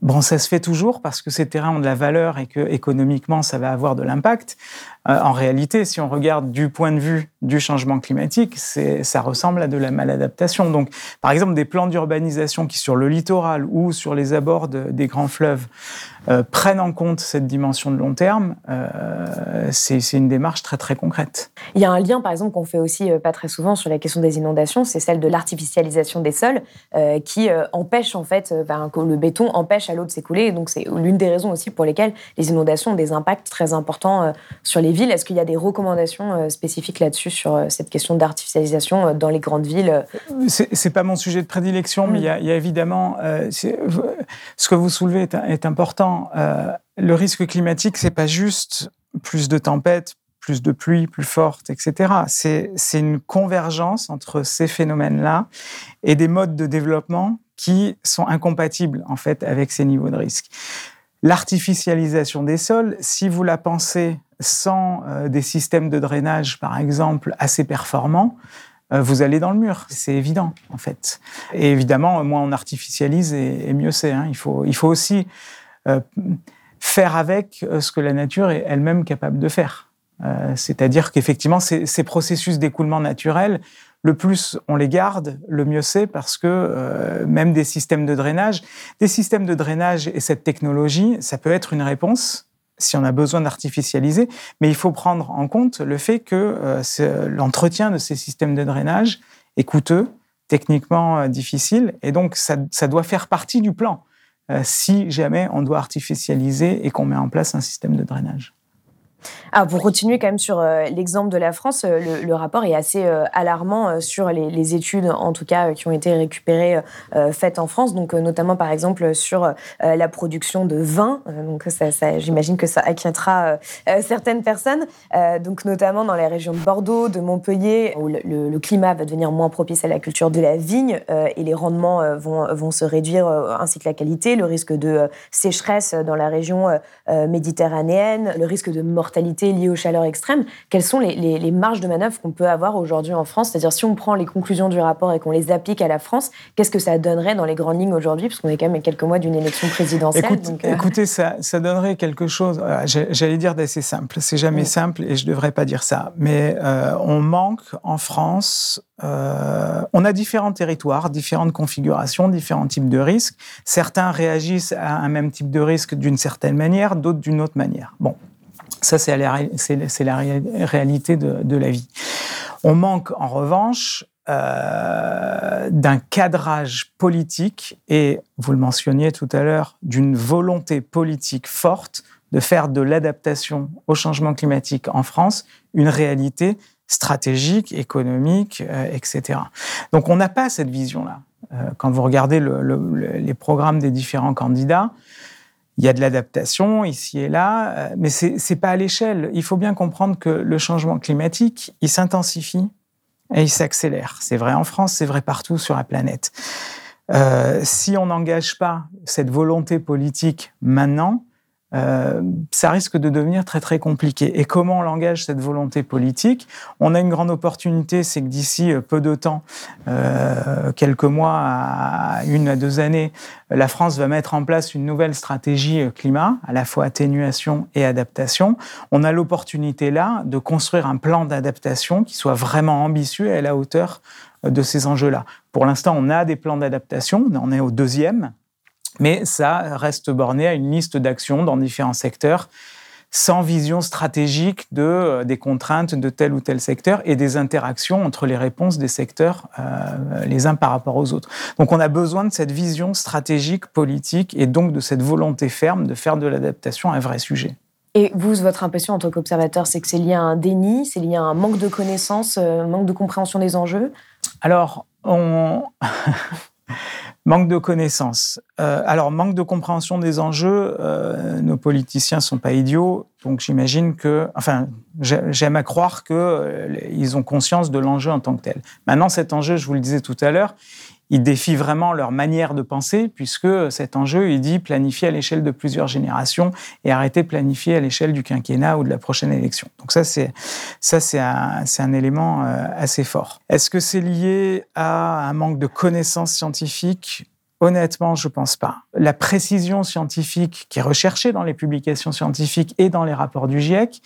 bon, ça se fait toujours parce que ces terrains ont de la valeur et que économiquement, ça va avoir de l'impact. Euh, en réalité, si on regarde du point de vue du changement climatique, ça ressemble à de la maladaptation. Donc, par exemple, des plans d'urbanisation qui, sur le littoral ou sur les abords des grands fleuves, euh, prennent en compte cette dimension de long terme, euh, c'est une démarche très très concrète. Il y a un lien, par exemple, qu'on fait aussi pas très souvent sur la question des inondations, c'est celle de l'artificialisation des sols, qui empêche en fait, ben, le béton empêche à l'eau de s'écouler. Donc, c'est l'une des raisons aussi pour lesquelles les inondations ont des impacts très importants sur les villes. Est-ce qu'il y a des recommandations euh, spécifiques là-dessus sur euh, cette question d'artificialisation euh, dans les grandes villes C'est pas mon sujet de prédilection, mais il y, a, évidemment ce que vous soulevez est, important. le risque climatique, c'est pas juste plus de tempêtes, plus de pluie, plus forte, etc. C'est une convergence entre ces phénomènes-là et des modes de développement qui sont incompatibles en fait avec ces niveaux de risque. L'artificialisation des sols, si vous la pensez sans euh, des systèmes de drainage, par exemple, assez performants, euh, vous allez dans le mur. C'est évident, en fait. Et évidemment, moins on artificialise et, mieux c'est. Hein. Il, faut, il faut aussi euh, faire avec ce que la nature est elle-même capable de faire. C'est-à-dire qu'effectivement, ces, ces, processus d'écoulement naturel, le plus on les garde, le mieux c'est parce que même des systèmes de drainage, des systèmes de drainage et cette technologie, ça peut être une réponse si on a besoin d'artificialiser, mais il faut prendre en compte le fait que euh, l'entretien de ces systèmes de drainage est coûteux, techniquement euh, difficile, et donc ça, doit faire partie du plan euh, si jamais on doit artificialiser et qu'on met en place un système de drainage. Pour continuer quand même sur euh, l'exemple de la France, euh, le, rapport est assez euh, alarmant sur les, études, en tout cas, qui ont été récupérées, faites en France, donc notamment par exemple sur la production de vin. donc, j'imagine que ça inquiétera certaines personnes. donc, notamment dans les régions de Bordeaux, de Montpellier, où le, climat va devenir moins propice à la culture de la vigne et les rendements vont, vont se réduire, ainsi que la qualité, le risque de sécheresse dans la région méditerranéenne, le risque de mortalité liées aux chaleurs extrêmes, quelles sont les, marges de manœuvre qu'on peut avoir aujourd'hui en France? C'est-à-dire, si on prend les conclusions du rapport et qu'on les applique à la France, qu'est-ce que ça donnerait dans les grandes lignes aujourd'hui? Parce qu'on est quand même quelques mois d'une élection présidentielle. Euh, écoutez, ça, donnerait quelque chose, euh, j'allais dire d'assez simple. C'est jamais simple et je ne devrais pas dire ça. Mais euh, on manque en France on a différents territoires, différentes configurations, différents types de risques. Certains réagissent à un même type de risque d'une certaine manière, d'autres d'une autre manière. Bon, ça, c'est la, réalité de, la vie. On manque en revanche euh, d'un cadrage politique et, vous le mentionniez tout à l'heure, d'une volonté politique forte de faire de l'adaptation au changement climatique en France une réalité stratégique, économique, euh, etc. Donc on n'a pas cette vision-là. Euh, quand vous regardez les programmes des différents candidats, il y a de l'adaptation ici et là, euh, mais c'est n'est pas à l'échelle. Il faut bien comprendre que le changement climatique, il s'intensifie et il s'accélère. C'est vrai en France, c'est vrai partout sur la planète. Euh, si on n'engage pas cette volonté politique maintenant, euh, ça risque de devenir très très compliqué. Et comment on engage cette volonté politique? On a une grande opportunité, c'est que d'ici euh, peu de temps, euh, quelques mois à une à deux années, la France va mettre en place une nouvelle stratégie euh, climat, à la fois atténuation et adaptation. On a l'opportunité là de construire un plan d'adaptation qui soit vraiment ambitieux et à la hauteur de ces enjeux-là. Pour l'instant, on a des plans d'adaptation, on est au deuxième, mais ça reste borné à une liste d'actions dans différents secteurs sans vision stratégique de, euh, des contraintes de tel ou tel secteur et des interactions entre les réponses des secteurs euh, les uns par rapport aux autres. Donc on a besoin de cette vision stratégique, politique et donc de cette volonté ferme de faire de l'adaptation un vrai sujet. Et vous, votre impression en tant qu'observateur, c'est que c'est lié à un déni, c'est lié à un manque de connaissances, un euh, manque de compréhension des enjeux? Alors, on... Manque de connaissances. Euh, alors, manque de compréhension des enjeux, euh, nos politiciens sont pas idiots, donc j'imagine que, enfin, j'aime à croire qu'ils euh, ont conscience de l'enjeu en tant que tel. Maintenant, cet enjeu, je vous le disais tout à l'heure, il défie vraiment leur manière de penser, puisque cet enjeu, il dit planifier à l'échelle de plusieurs générations et arrêter de planifier à l'échelle du quinquennat ou de la prochaine élection. Donc ça, c'est ça, c'est un, un, élément euh, assez fort. Est-ce que c'est lié à un manque de connaissances scientifiques? Honnêtement, je pense pas. La précision scientifique qui est recherchée dans les publications scientifiques et dans les rapports du GIEC,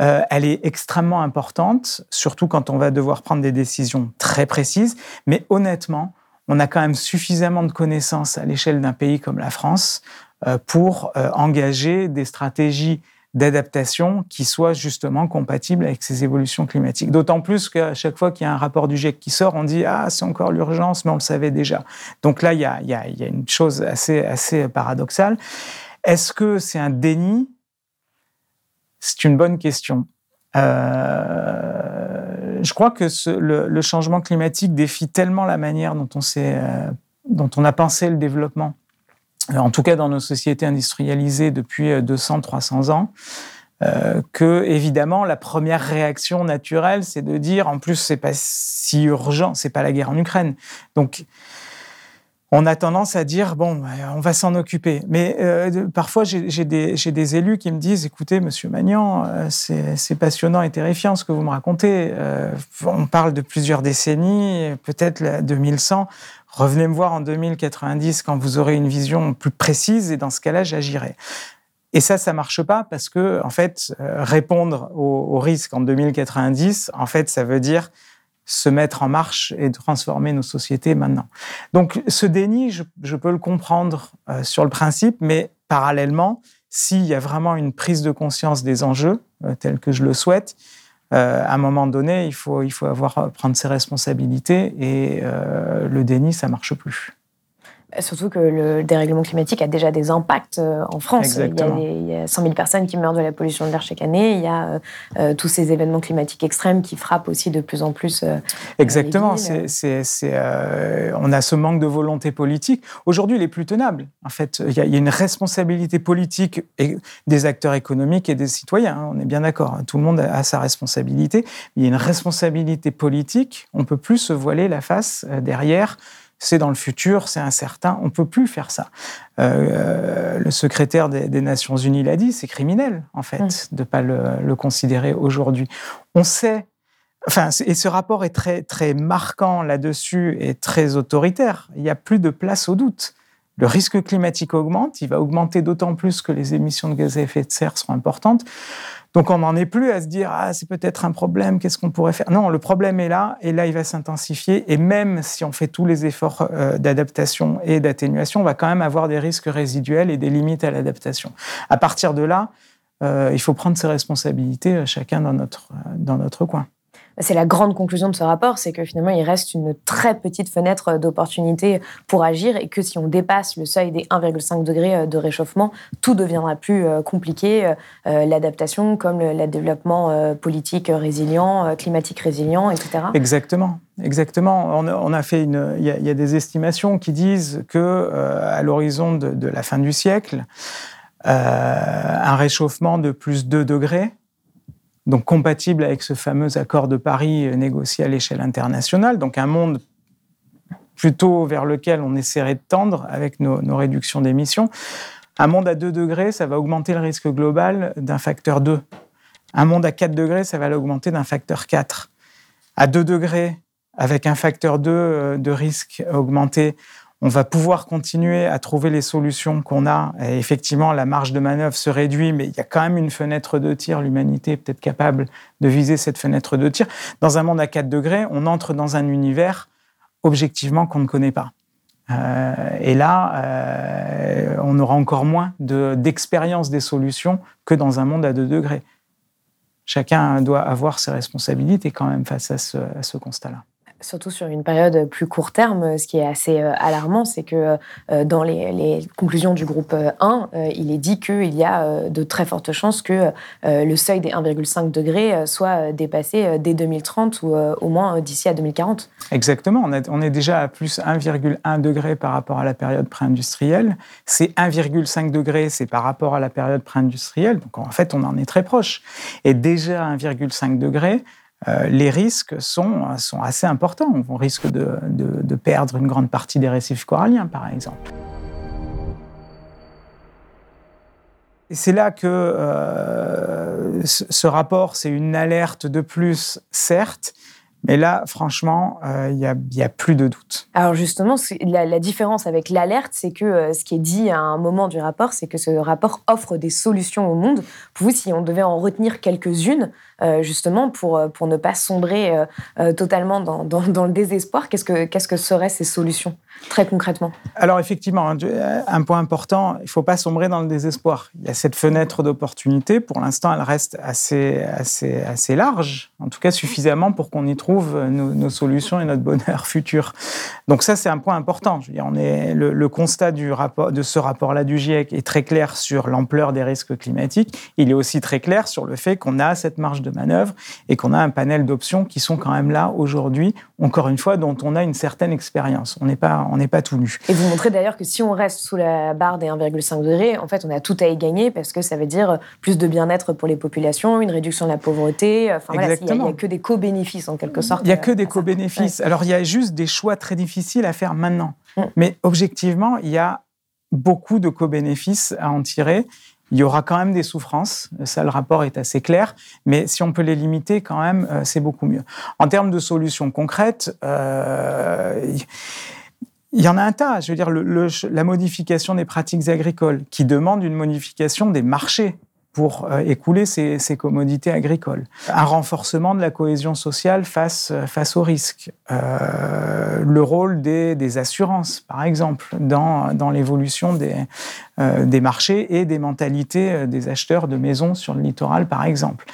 euh, elle est extrêmement importante, surtout quand on va devoir prendre des décisions très précises. Mais honnêtement, on a quand même suffisamment de connaissances à l'échelle d'un pays comme la France euh, pour euh, engager des stratégies d'adaptation qui soient justement compatibles avec ces évolutions climatiques. D'autant plus qu'à chaque fois qu'il y a un rapport du GIEC qui sort, on dit ah c'est encore l'urgence, mais on le savait déjà. Donc là il y a, y a, une chose assez assez paradoxale. Est-ce que c'est un déni? C'est une bonne question. Euh, je crois que le, changement climatique défie tellement la manière dont on, euh, dont on a pensé le développement, euh, en tout cas dans nos sociétés industrialisées depuis 200-300 euh, ans, que évidemment la première réaction naturelle, c'est de dire en plus c'est pas si urgent, c'est pas la guerre en Ukraine. Donc on a tendance à dire bon, bah, on va s'en occuper. Mais euh, parfois, j'ai des, élus qui me disent écoutez, Monsieur Magnan, euh, c'est passionnant et terrifiant ce que vous me racontez. Euh, on parle de plusieurs décennies, peut-être 2100. Revenez me voir en 2090 quand vous aurez une vision plus précise et dans ce cas-là, j'agirai. Et ça, ça marche pas parce que, en fait, répondre au, au risque en 2090, en fait, ça veut dire se mettre en marche et transformer nos sociétés maintenant. Donc ce déni, je, peux le comprendre euh, sur le principe, mais parallèlement, s'il y a vraiment une prise de conscience des enjeux, euh, tels que je le souhaite, euh, à un moment donné, il faut, il faut prendre ses responsabilités et le déni, ça marche plus. Surtout que le dérèglement climatique a déjà des impacts euh, en France. Il y, a 100 000 personnes qui meurent de la pollution de l'air chaque année. Il y a euh, euh, tous ces événements climatiques extrêmes qui frappent aussi de plus en plus. Exactement. c'est, on a ce manque de volonté politique. Aujourd'hui, il est plus tenable. En fait, il y, a, une responsabilité politique et des acteurs économiques et des citoyens. Hein, on est bien d'accord. Hein. Tout le monde a sa responsabilité. Il y a une responsabilité politique. On peut plus se voiler la face derrière c'est dans le futur, c'est incertain, on ne peut plus faire ça. Euh, le secrétaire des, Nations Unies l'a dit, c'est criminel, en fait, mm. de ne pas le, considérer aujourd'hui. On sait, enfin, et ce rapport est très, très marquant là-dessus et très autoritaire. Il n'y a plus de place au doute. Le risque climatique augmente, il va augmenter d'autant plus que les émissions de gaz à effet de serre sont importantes. Donc on n'en est plus à se dire ah c'est peut-être un problème, qu'est-ce qu'on pourrait faire? Non, le problème est là et là il va s'intensifier et même si on fait tous les efforts euh, d'adaptation et d'atténuation, on va quand même avoir des risques résiduels et des limites à l'adaptation. À partir de là, euh, il faut prendre ses responsabilités euh, chacun dans notre dans notre coin c'est la grande conclusion de ce rapport, c'est que finalement, il reste une très petite fenêtre d'opportunité pour agir et que si on dépasse le seuil des 1,5 degrés de réchauffement, tout deviendra plus euh, compliqué. Euh, l'adaptation, comme le développement euh, politique résilient, climatique résilient, etc. Exactement. Exactement. On a, fait une. Il y, a, des estimations qui disent que à l'horizon de, la fin du siècle, un réchauffement de plus 2 degrés donc compatible avec ce fameux accord de Paris euh, négocié à l'échelle internationale, donc un monde plutôt vers lequel on essaierait de tendre avec nos, réductions d'émissions. Un monde à 2 degrés, ça va augmenter le risque global d'un facteur 2. Un monde à 4 degrés, ça va l'augmenter d'un facteur 4. À 2 degrés, avec un facteur 2 euh, de risque augmenté, on va pouvoir continuer à trouver les solutions qu'on a. Effectivement, la marge de manœuvre se réduit, mais il y a quand même une fenêtre de tir. L'humanité est peut-être capable de viser cette fenêtre de tir. Dans un monde à 4 degrés, on entre dans un univers objectivement qu'on ne connaît pas. Euh, et là, euh, on aura encore moins d'expérience des solutions que dans un monde à 2 degrés. Chacun doit avoir ses responsabilités quand même face à ce constat-là surtout sur une période plus court terme, ce qui est assez euh, alarmant, c'est que euh, dans les, conclusions du groupe 1, euh, il est dit qu'il y a de très fortes chances que le seuil des 1,5 degrés soit dépassé dès 2030 ou au moins d'ici à 2040. Exactement, on, est déjà à plus 1,1 degré par rapport à la période pré-industrielle. C'est 1,5 degré, c'est par rapport à la période pré-industrielle, donc en fait on en est très proche. Et déjà 1,5 degré, euh, les risques sont, sont assez importants. On risque de, de, perdre une grande partie des récifs coralliens, par exemple. C'est là que euh, ce rapport, c'est une alerte de plus, certes, mais là, franchement, euh, il n'y a, plus de doute. Alors justement, la, différence avec l'alerte, c'est que ce qui est dit à un moment du rapport, c'est que ce rapport offre des solutions au monde. Pour vous, si on devait en retenir quelques-unes, euh, justement pour, euh, pour ne pas sombrer euh, totalement dans, dans, le désespoir Qu'est-ce que, que seraient ces solutions, très concrètement? Alors effectivement, un point important, il ne faut pas sombrer dans le désespoir. Il y a cette fenêtre d'opportunité, pour l'instant elle reste assez, assez, assez large, en tout cas suffisamment pour qu'on y trouve nos, solutions et notre bonheur futur. Donc ça c'est un point important. Je veux dire, on est, le, le constat du rapport, de ce rapport-là du GIEC est très clair sur l'ampleur des risques climatiques. Il est aussi très clair sur le fait qu'on a cette marge de manœuvre et qu'on a un panel d'options qui sont quand même là aujourd'hui, encore une fois, dont on a une certaine expérience. On n'est pas, on n'est pas tout nu. Et vous montrez d'ailleurs que si on reste sous la barre des 1,5 degrés, en fait, on a tout à y gagner parce que ça veut dire plus de bien-être pour les populations, une réduction de la pauvreté. Enfin, voilà, il n'y a, que des co-bénéfices en quelque sorte. Il n'y a que des co-bénéfices. Alors, il y a juste des choix très difficiles à faire maintenant. Mm. Mais objectivement, il y a beaucoup de co-bénéfices à en tirer. Il y aura quand même des souffrances, ça le rapport est assez clair, mais si on peut les limiter quand même, euh, c'est beaucoup mieux. En termes de solutions concrètes, euh, il y en a un tas. Je veux dire, la modification des pratiques agricoles, qui demande une modification des marchés pour euh, écouler ces, commodités agricoles. Un renforcement de la cohésion sociale face, face aux risques. Euh, le rôle des, assurances, par exemple, dans, l'évolution des, euh, marchés et des mentalités des acheteurs de maisons sur le littoral, par exemple.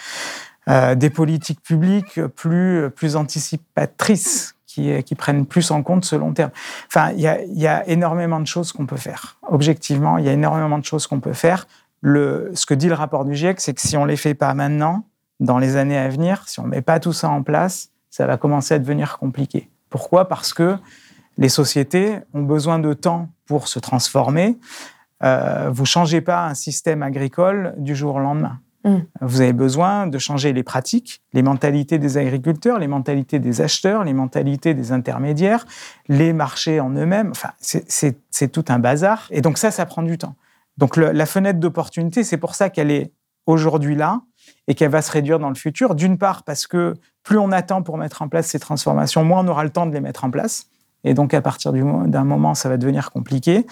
des politiques publiques plus, anticipatrices qui, prennent plus en compte ce long terme. Enfin, il y a énormément de choses qu'on peut faire. Objectivement, il y a énormément de choses qu'on peut faire ce que dit le rapport du GIEC, c'est que si on ne les fait pas maintenant, dans les années à venir, si on ne met pas tout ça en place, ça va commencer à devenir compliqué. Pourquoi? Parce que les sociétés ont besoin de temps pour se transformer. Euh, vous ne changez pas un système agricole du jour au lendemain. Mm. Vous avez besoin de changer les pratiques, les mentalités des agriculteurs, les mentalités des acheteurs, les mentalités des intermédiaires, les marchés en eux-mêmes. Enfin, c'est tout un bazar. Et donc ça, ça prend du temps. Donc la fenêtre d'opportunité, c'est pour ça qu'elle est aujourd'hui là et qu'elle va se réduire dans le futur. D'une part parce que plus on attend pour mettre en place ces transformations, moins on aura le temps de les mettre en place. Et donc, à partir d'un moment, ça va devenir compliqué.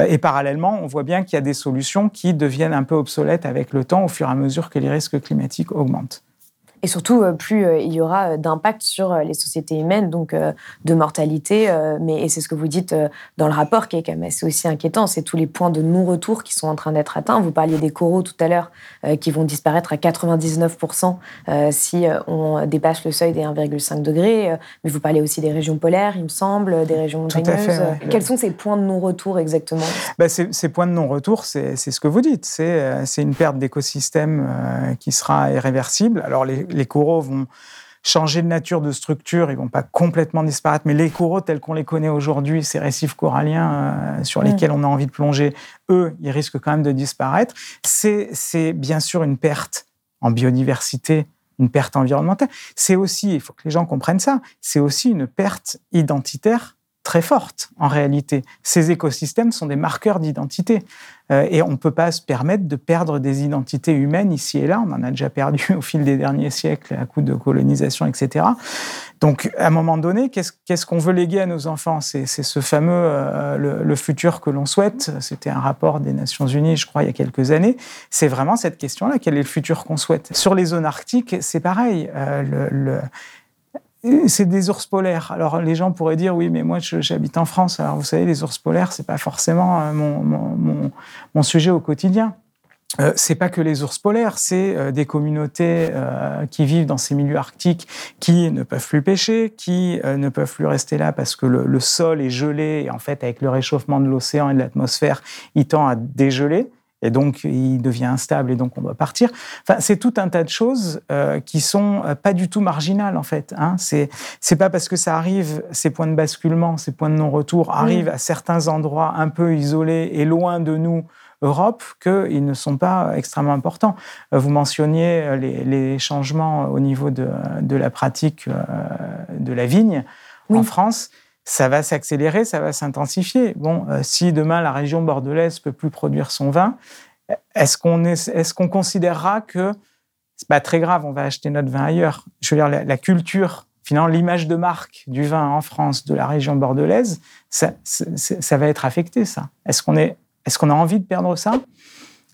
Euh, et parallèlement, on voit bien qu'il y a des solutions qui deviennent un peu obsolètes avec le temps au fur et à mesure que les risques climatiques augmentent. Et surtout, euh, plus euh, il y aura euh, d'impact sur les sociétés humaines, donc de mortalité. Mais, et c'est ce que vous dites dans le rapport, qui est quand même assez aussi inquiétant, c'est tous les points de non-retour qui sont en train d'être atteints. Vous parliez des coraux tout à l'heure, qui vont disparaître à 99% si on dépasse le seuil des 1,5 degrés. Mais vous parlez aussi des régions polaires, il me semble, des régions montagneuses. Quels sont ces points de non-retour exactement? Bah, Ces points de non-retour, c'est ce que vous dites. C'est une perte d'écosystème qui sera irréversible. Alors, les, les coraux vont changer de nature, de structure, ils vont pas complètement disparaître, mais les coraux tels qu'on les connaît aujourd'hui, ces récifs coralliens euh, sur lesquels on a envie de plonger, eux, ils risquent quand même de disparaître. C'est bien sûr une perte en biodiversité, une perte environnementale. C'est aussi, il faut que les gens comprennent ça, c'est aussi une perte identitaire très forte en réalité. Ces écosystèmes sont des marqueurs d'identité. Euh, et on ne peut pas se permettre de perdre des identités humaines ici et là. On en a déjà perdu au fil des derniers siècles à coup de colonisation, etc. Donc, à un moment donné, qu'est-ce qu'on veut léguer à nos enfants? C'est ce fameux euh, le, futur que l'on souhaite. C'était un rapport des Nations Unies, je crois, il y a quelques années. C'est vraiment cette question-là. Quel est le futur qu'on souhaite? Sur les zones arctiques, c'est pareil. Euh, c'est des ours polaires. Alors les gens pourraient dire oui, mais moi j'habite en France. Alors vous savez, les ours polaires, c'est pas forcément euh, mon, sujet au quotidien. Euh, c'est pas que les ours polaires, c'est euh, des communautés qui vivent dans ces milieux arctiques qui ne peuvent plus pêcher, qui ne peuvent plus rester là parce que le, sol est gelé et en fait avec le réchauffement de l'océan et de l'atmosphère, il tend à dégeler et donc il devient instable et donc on doit partir. Enfin, c'est tout un tas de choses euh, qui sont euh, pas du tout marginales en fait. Hein. C'est c'est pas parce que ça arrive, ces points de basculement, ces points de non-retour arrivent à certains endroits un peu isolés et loin de nous. Europe, qu'ils ne sont pas extrêmement importants. Euh, vous mentionniez les, changements au niveau de, de la pratique de la vigne en France ça va s'accélérer, ça va s'intensifier. Bon, euh, si demain la région bordelaise peut plus produire son vin, est-ce qu'on est, est qu'on considérera que c'est pas très grave, on va acheter notre vin ailleurs? Je veux dire, la, culture, finalement, l'image de marque du vin en France, de la région bordelaise, ça, ça va être affecté, ça. Est-ce qu'on est, est-ce qu'on a envie de perdre ça?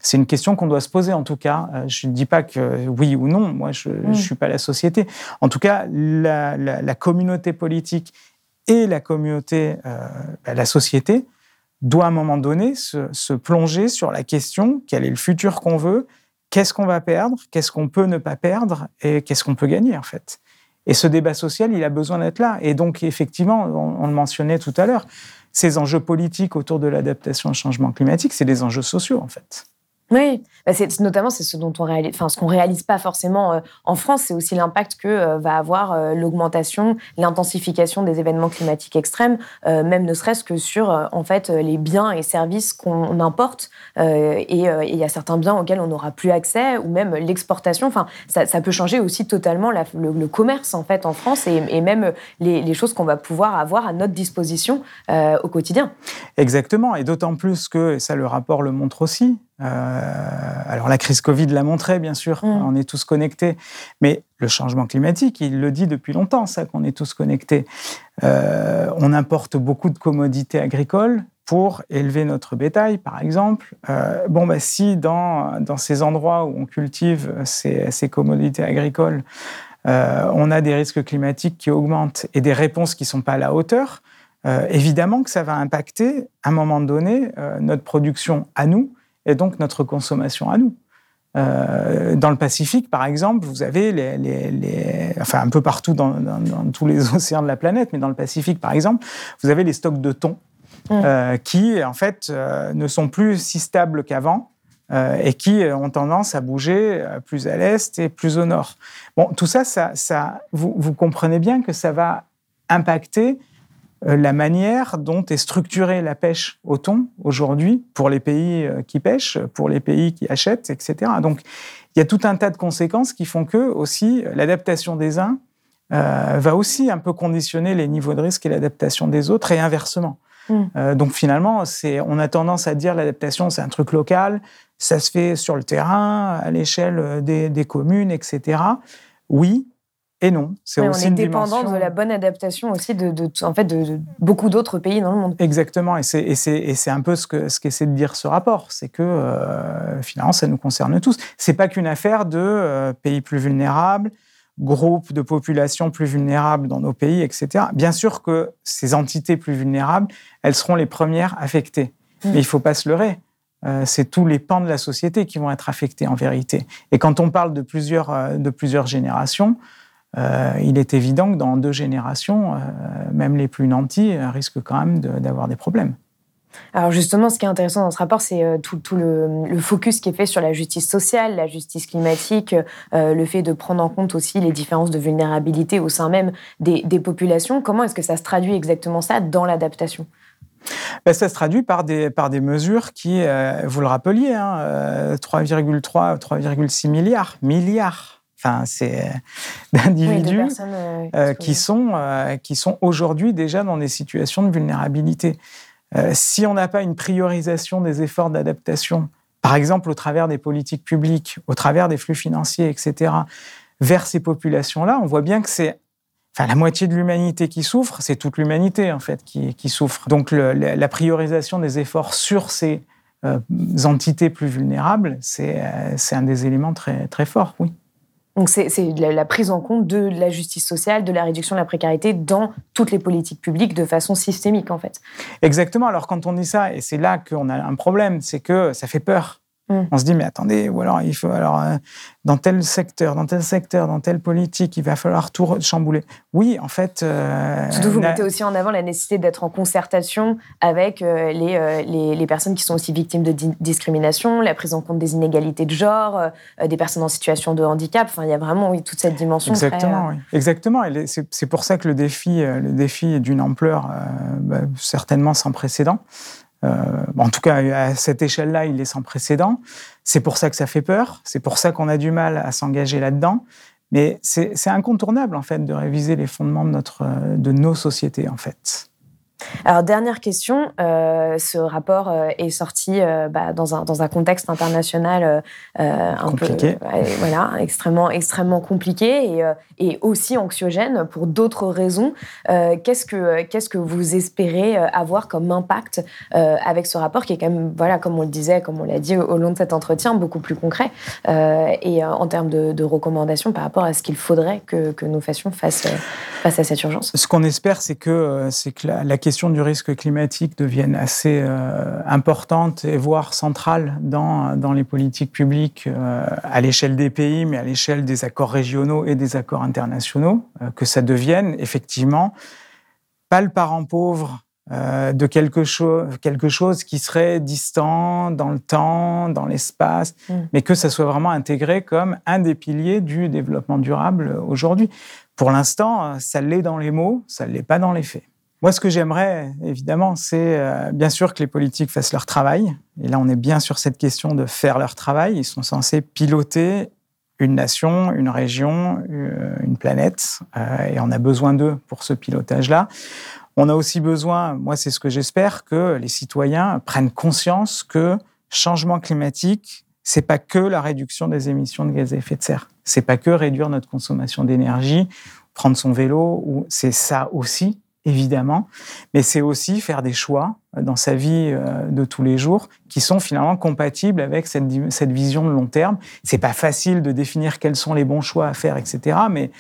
C'est une question qu'on doit se poser en tout cas. Euh, je ne dis pas que oui ou non, moi je ne mm. suis pas la société. En tout cas, la, la, la communauté politique et la communauté, euh, la société, doit à un moment donné se, plonger sur la question quel est le futur qu'on veut, qu'est-ce qu'on va perdre, qu'est-ce qu'on peut ne pas perdre et qu'est-ce qu'on peut gagner en fait. Et ce débat social, il a besoin d'être là. Et donc, effectivement, on, le mentionnait tout à l'heure, ces enjeux politiques autour de l'adaptation au changement climatique, c'est des enjeux sociaux en fait. Oui, bah, notamment c'est ce dont on réalise, enfin ce qu'on réalise pas forcément euh, en France, c'est aussi l'impact que euh, va avoir euh, l'augmentation, l'intensification des événements climatiques extrêmes, même ne serait-ce que sur en fait les biens et services qu'on importe. et il y a certains biens auxquels on n'aura plus accès, ou même l'exportation. Enfin, ça, peut changer aussi totalement le, commerce en fait en France et, même les, les choses qu'on va pouvoir avoir à notre disposition au quotidien. Exactement, et d'autant plus que, et ça le rapport le montre aussi, euh, alors la crise Covid l'a montré, bien sûr, mm. on est tous connectés, mais le changement climatique, il le dit depuis longtemps, ça, qu'on est tous connectés. Euh, on importe beaucoup de commodités agricoles pour élever notre bétail, par exemple. Euh, bon, bah, si dans, dans ces endroits où on cultive ces, ces commodités agricoles, on a des risques climatiques qui augmentent et des réponses qui ne sont pas à la hauteur, évidemment que ça va impacter, à un moment donné, notre production à nous, et donc notre consommation à nous. Euh, dans le Pacifique, par exemple, vous avez les, les, enfin un peu partout dans, tous les océans de la planète, mais dans le Pacifique, par exemple, vous avez les stocks de thon mmh. euh, qui, en fait, euh, ne sont plus si stables qu'avant et qui ont tendance à bouger plus à l'est et plus au nord. Bon, tout ça, ça, ça vous, vous comprenez bien que ça va impacter euh, la manière dont est structurée la pêche au thon aujourd'hui pour les pays euh, qui pêchent, pour les pays qui achètent, etc. Donc, il y a tout un tas de conséquences qui font que aussi l'adaptation des uns euh, va aussi un peu conditionner les niveaux de risque et l'adaptation des autres et inversement. Mm. donc finalement, on a tendance à dire l'adaptation c'est un truc local, ça se fait sur le terrain, à l'échelle des, des communes, etc. Oui, et non, c'est aussi on est dépendant de la bonne adaptation aussi de, en fait, de, beaucoup d'autres pays dans le monde. Exactement, et c'est un peu ce qu'essaie ce qu'essaie de dire ce rapport, c'est que euh, finalement, ça nous concerne tous. C'est pas qu'une affaire de euh, pays plus vulnérables, groupes de populations plus vulnérables dans nos pays, etc. Bien sûr que ces entités plus vulnérables, elles seront les premières affectées. Mm. Mais il faut pas se leurrer. Euh, c'est tous les pans de la société qui vont être affectés en vérité. Et quand on parle de plusieurs, de plusieurs générations, euh, il est évident que dans deux générations, euh, même les plus nantis euh, risquent quand même d'avoir des problèmes. Alors justement, ce qui est intéressant dans ce rapport, c'est tout, le, focus qui est fait sur la justice sociale, la justice climatique, le fait de prendre en compte aussi les différences de vulnérabilité au sein même des, populations. Comment est-ce que ça se traduit exactement ça dans l'adaptation? Ben, ça se traduit par des, par des mesures qui, vous le rappeliez, hein, 3,3, 3,6 milliards, milliards Enfin, c'est euh, d'individus euh, euh, qui sont, qui sont aujourd'hui déjà dans des situations de vulnérabilité. si on n'a pas une priorisation des efforts d'adaptation, par exemple au travers des politiques publiques, au travers des flux financiers, etc., vers ces populations-là, on voit bien que c'est Enfin, la moitié de l'humanité qui souffre, c'est toute l'humanité en fait qui, qui souffre. Donc la priorisation des efforts sur ces entités plus vulnérables, c'est un des éléments très, très forts, oui. Donc c'est la, prise en compte de la justice sociale, de la réduction de la précarité dans toutes les politiques publiques de façon systémique en fait. Exactement. Alors quand on dit ça, et c'est là qu'on a un problème, c'est que ça fait peur. Mm. On se dit, mais attendez, ou alors il faut, alors, euh, dans tel secteur, dans tel secteur, dans telle politique, il va falloir tout chambouler. Oui, en fait. Euh, Surtout, vous mettez aussi en avant la nécessité d'être en concertation avec euh, les, les, les, personnes qui sont aussi victimes de discrimination, la prise en compte des inégalités de genre, des personnes en situation de handicap. Enfin, il y a vraiment, oui, toute cette dimension. Exactement, oui. Exactement. Et c'est pour ça que le défi, le défi est d'une ampleur bah, certainement sans précédent. Euh, en tout cas, à cette échelle-là, il est sans précédent. C'est pour ça que ça fait peur. C'est pour ça qu'on a du mal à s'engager là-dedans. Mais c'est incontournable, en fait, de réviser les fondements de, notre, de nos sociétés, en fait. Alors, dernière question. Euh, ce rapport euh, est sorti euh, bah, dans, un, dans, un, contexte international un compliqué. peu. voilà, extrêmement, extrêmement compliqué et, et aussi anxiogène pour d'autres raisons. qu'est-ce, que, qu'est-ce que vous espérez avoir comme impact avec ce rapport qui est quand même, voilà, comme on le disait, comme on l'a dit au, long de cet entretien, beaucoup plus concret et en termes de, de, recommandations par rapport à ce qu'il faudrait que, que nous fassions face, face à cette urgence? Ce qu'on espère, c'est que, c'est que la, la question question du risque climatique devienne assez euh, importante et voire centrale dans, dans les politiques publiques euh, à l'échelle des pays, mais à l'échelle des accords régionaux et des accords internationaux, euh, que ça devienne effectivement pas le parent pauvre euh, de quelque, chose, quelque chose qui serait distant dans le temps, dans l'espace, mm. mais que ça soit vraiment intégré comme un des piliers du développement durable aujourd'hui. Pour l'instant, ça l'est dans les mots, ça ne l'est pas dans les faits. Moi, ce que j'aimerais, évidemment, c'est euh, bien sûr que les politiques fassent leur travail. Et là, on est bien sur cette question de faire leur travail. Ils sont censés piloter une nation, une région, euh, une planète, et on a besoin d'eux pour ce pilotage-là. On a aussi besoin, moi c'est ce que j'espère, que les citoyens prennent conscience que changement climatique, c'est pas que la réduction des émissions de gaz à effet de serre. C'est pas que réduire notre consommation d'énergie, prendre son vélo, ou c'est ça aussi, évidemment, mais c'est aussi faire des choix dans sa vie euh, de tous les jours qui sont finalement compatibles avec cette, cette vision de long terme. C'est pas facile de définir quels sont les bons choix à faire, etc. Mais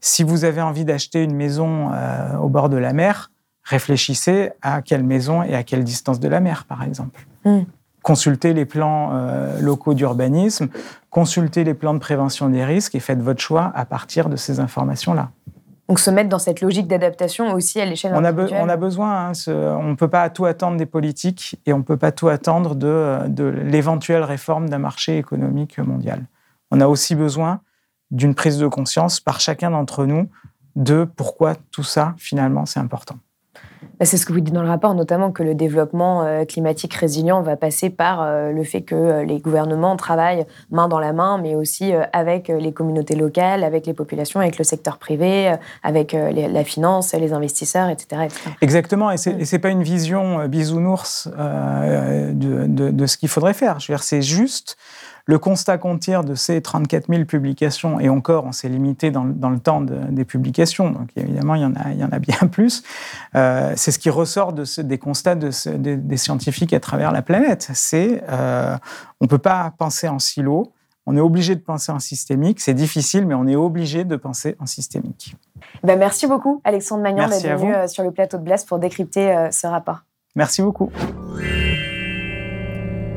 si vous avez envie d'acheter une maison euh, au bord de la mer, réfléchissez à quelle maison et à quelle distance de la mer, par exemple. Hmm. Consultez les plans euh, locaux d'urbanisme, consultez les plans de prévention des risques et faites votre choix à partir de ces informations-là. Donc se mettre dans cette logique d'adaptation aussi à l'échelle on on a besoin, hein, on ne peut pas tout attendre des politiques et on ne peut pas tout attendre de, de l'éventuelle réforme d'un marché économique mondial. On a aussi besoin d'une prise de conscience par chacun d'entre nous de pourquoi tout ça, finalement, c'est important. Bah, c'est ce que vous dites dans le rapport, notamment que le développement euh, climatique résilient va passer par euh, le fait que euh, les gouvernements travaillent main dans la main, mais aussi avec les communautés locales, avec les populations, avec le secteur privé, avec la finance, les investisseurs, etc. Exactement, et ce n'est mm. pas une vision bisounours de, de, ce qu'il faudrait faire. Je veux dire, c'est juste le constat qu'on tire de ces 34 000 publications, et encore, on s'est limité dans, le temps des publications, donc évidemment, il y en a, il y en a bien plus, euh, c'est ce qui ressort de des constats des scientifiques à travers la planète. C'est euh, on ne peut pas penser en silo, on est obligé de penser en systémique. C'est difficile, mais on est obligé de penser en systémique. Ben merci beaucoup, Alexandre Magnan, d'être venu euh, sur le plateau de Blast pour décrypter ce rapport. Merci beaucoup.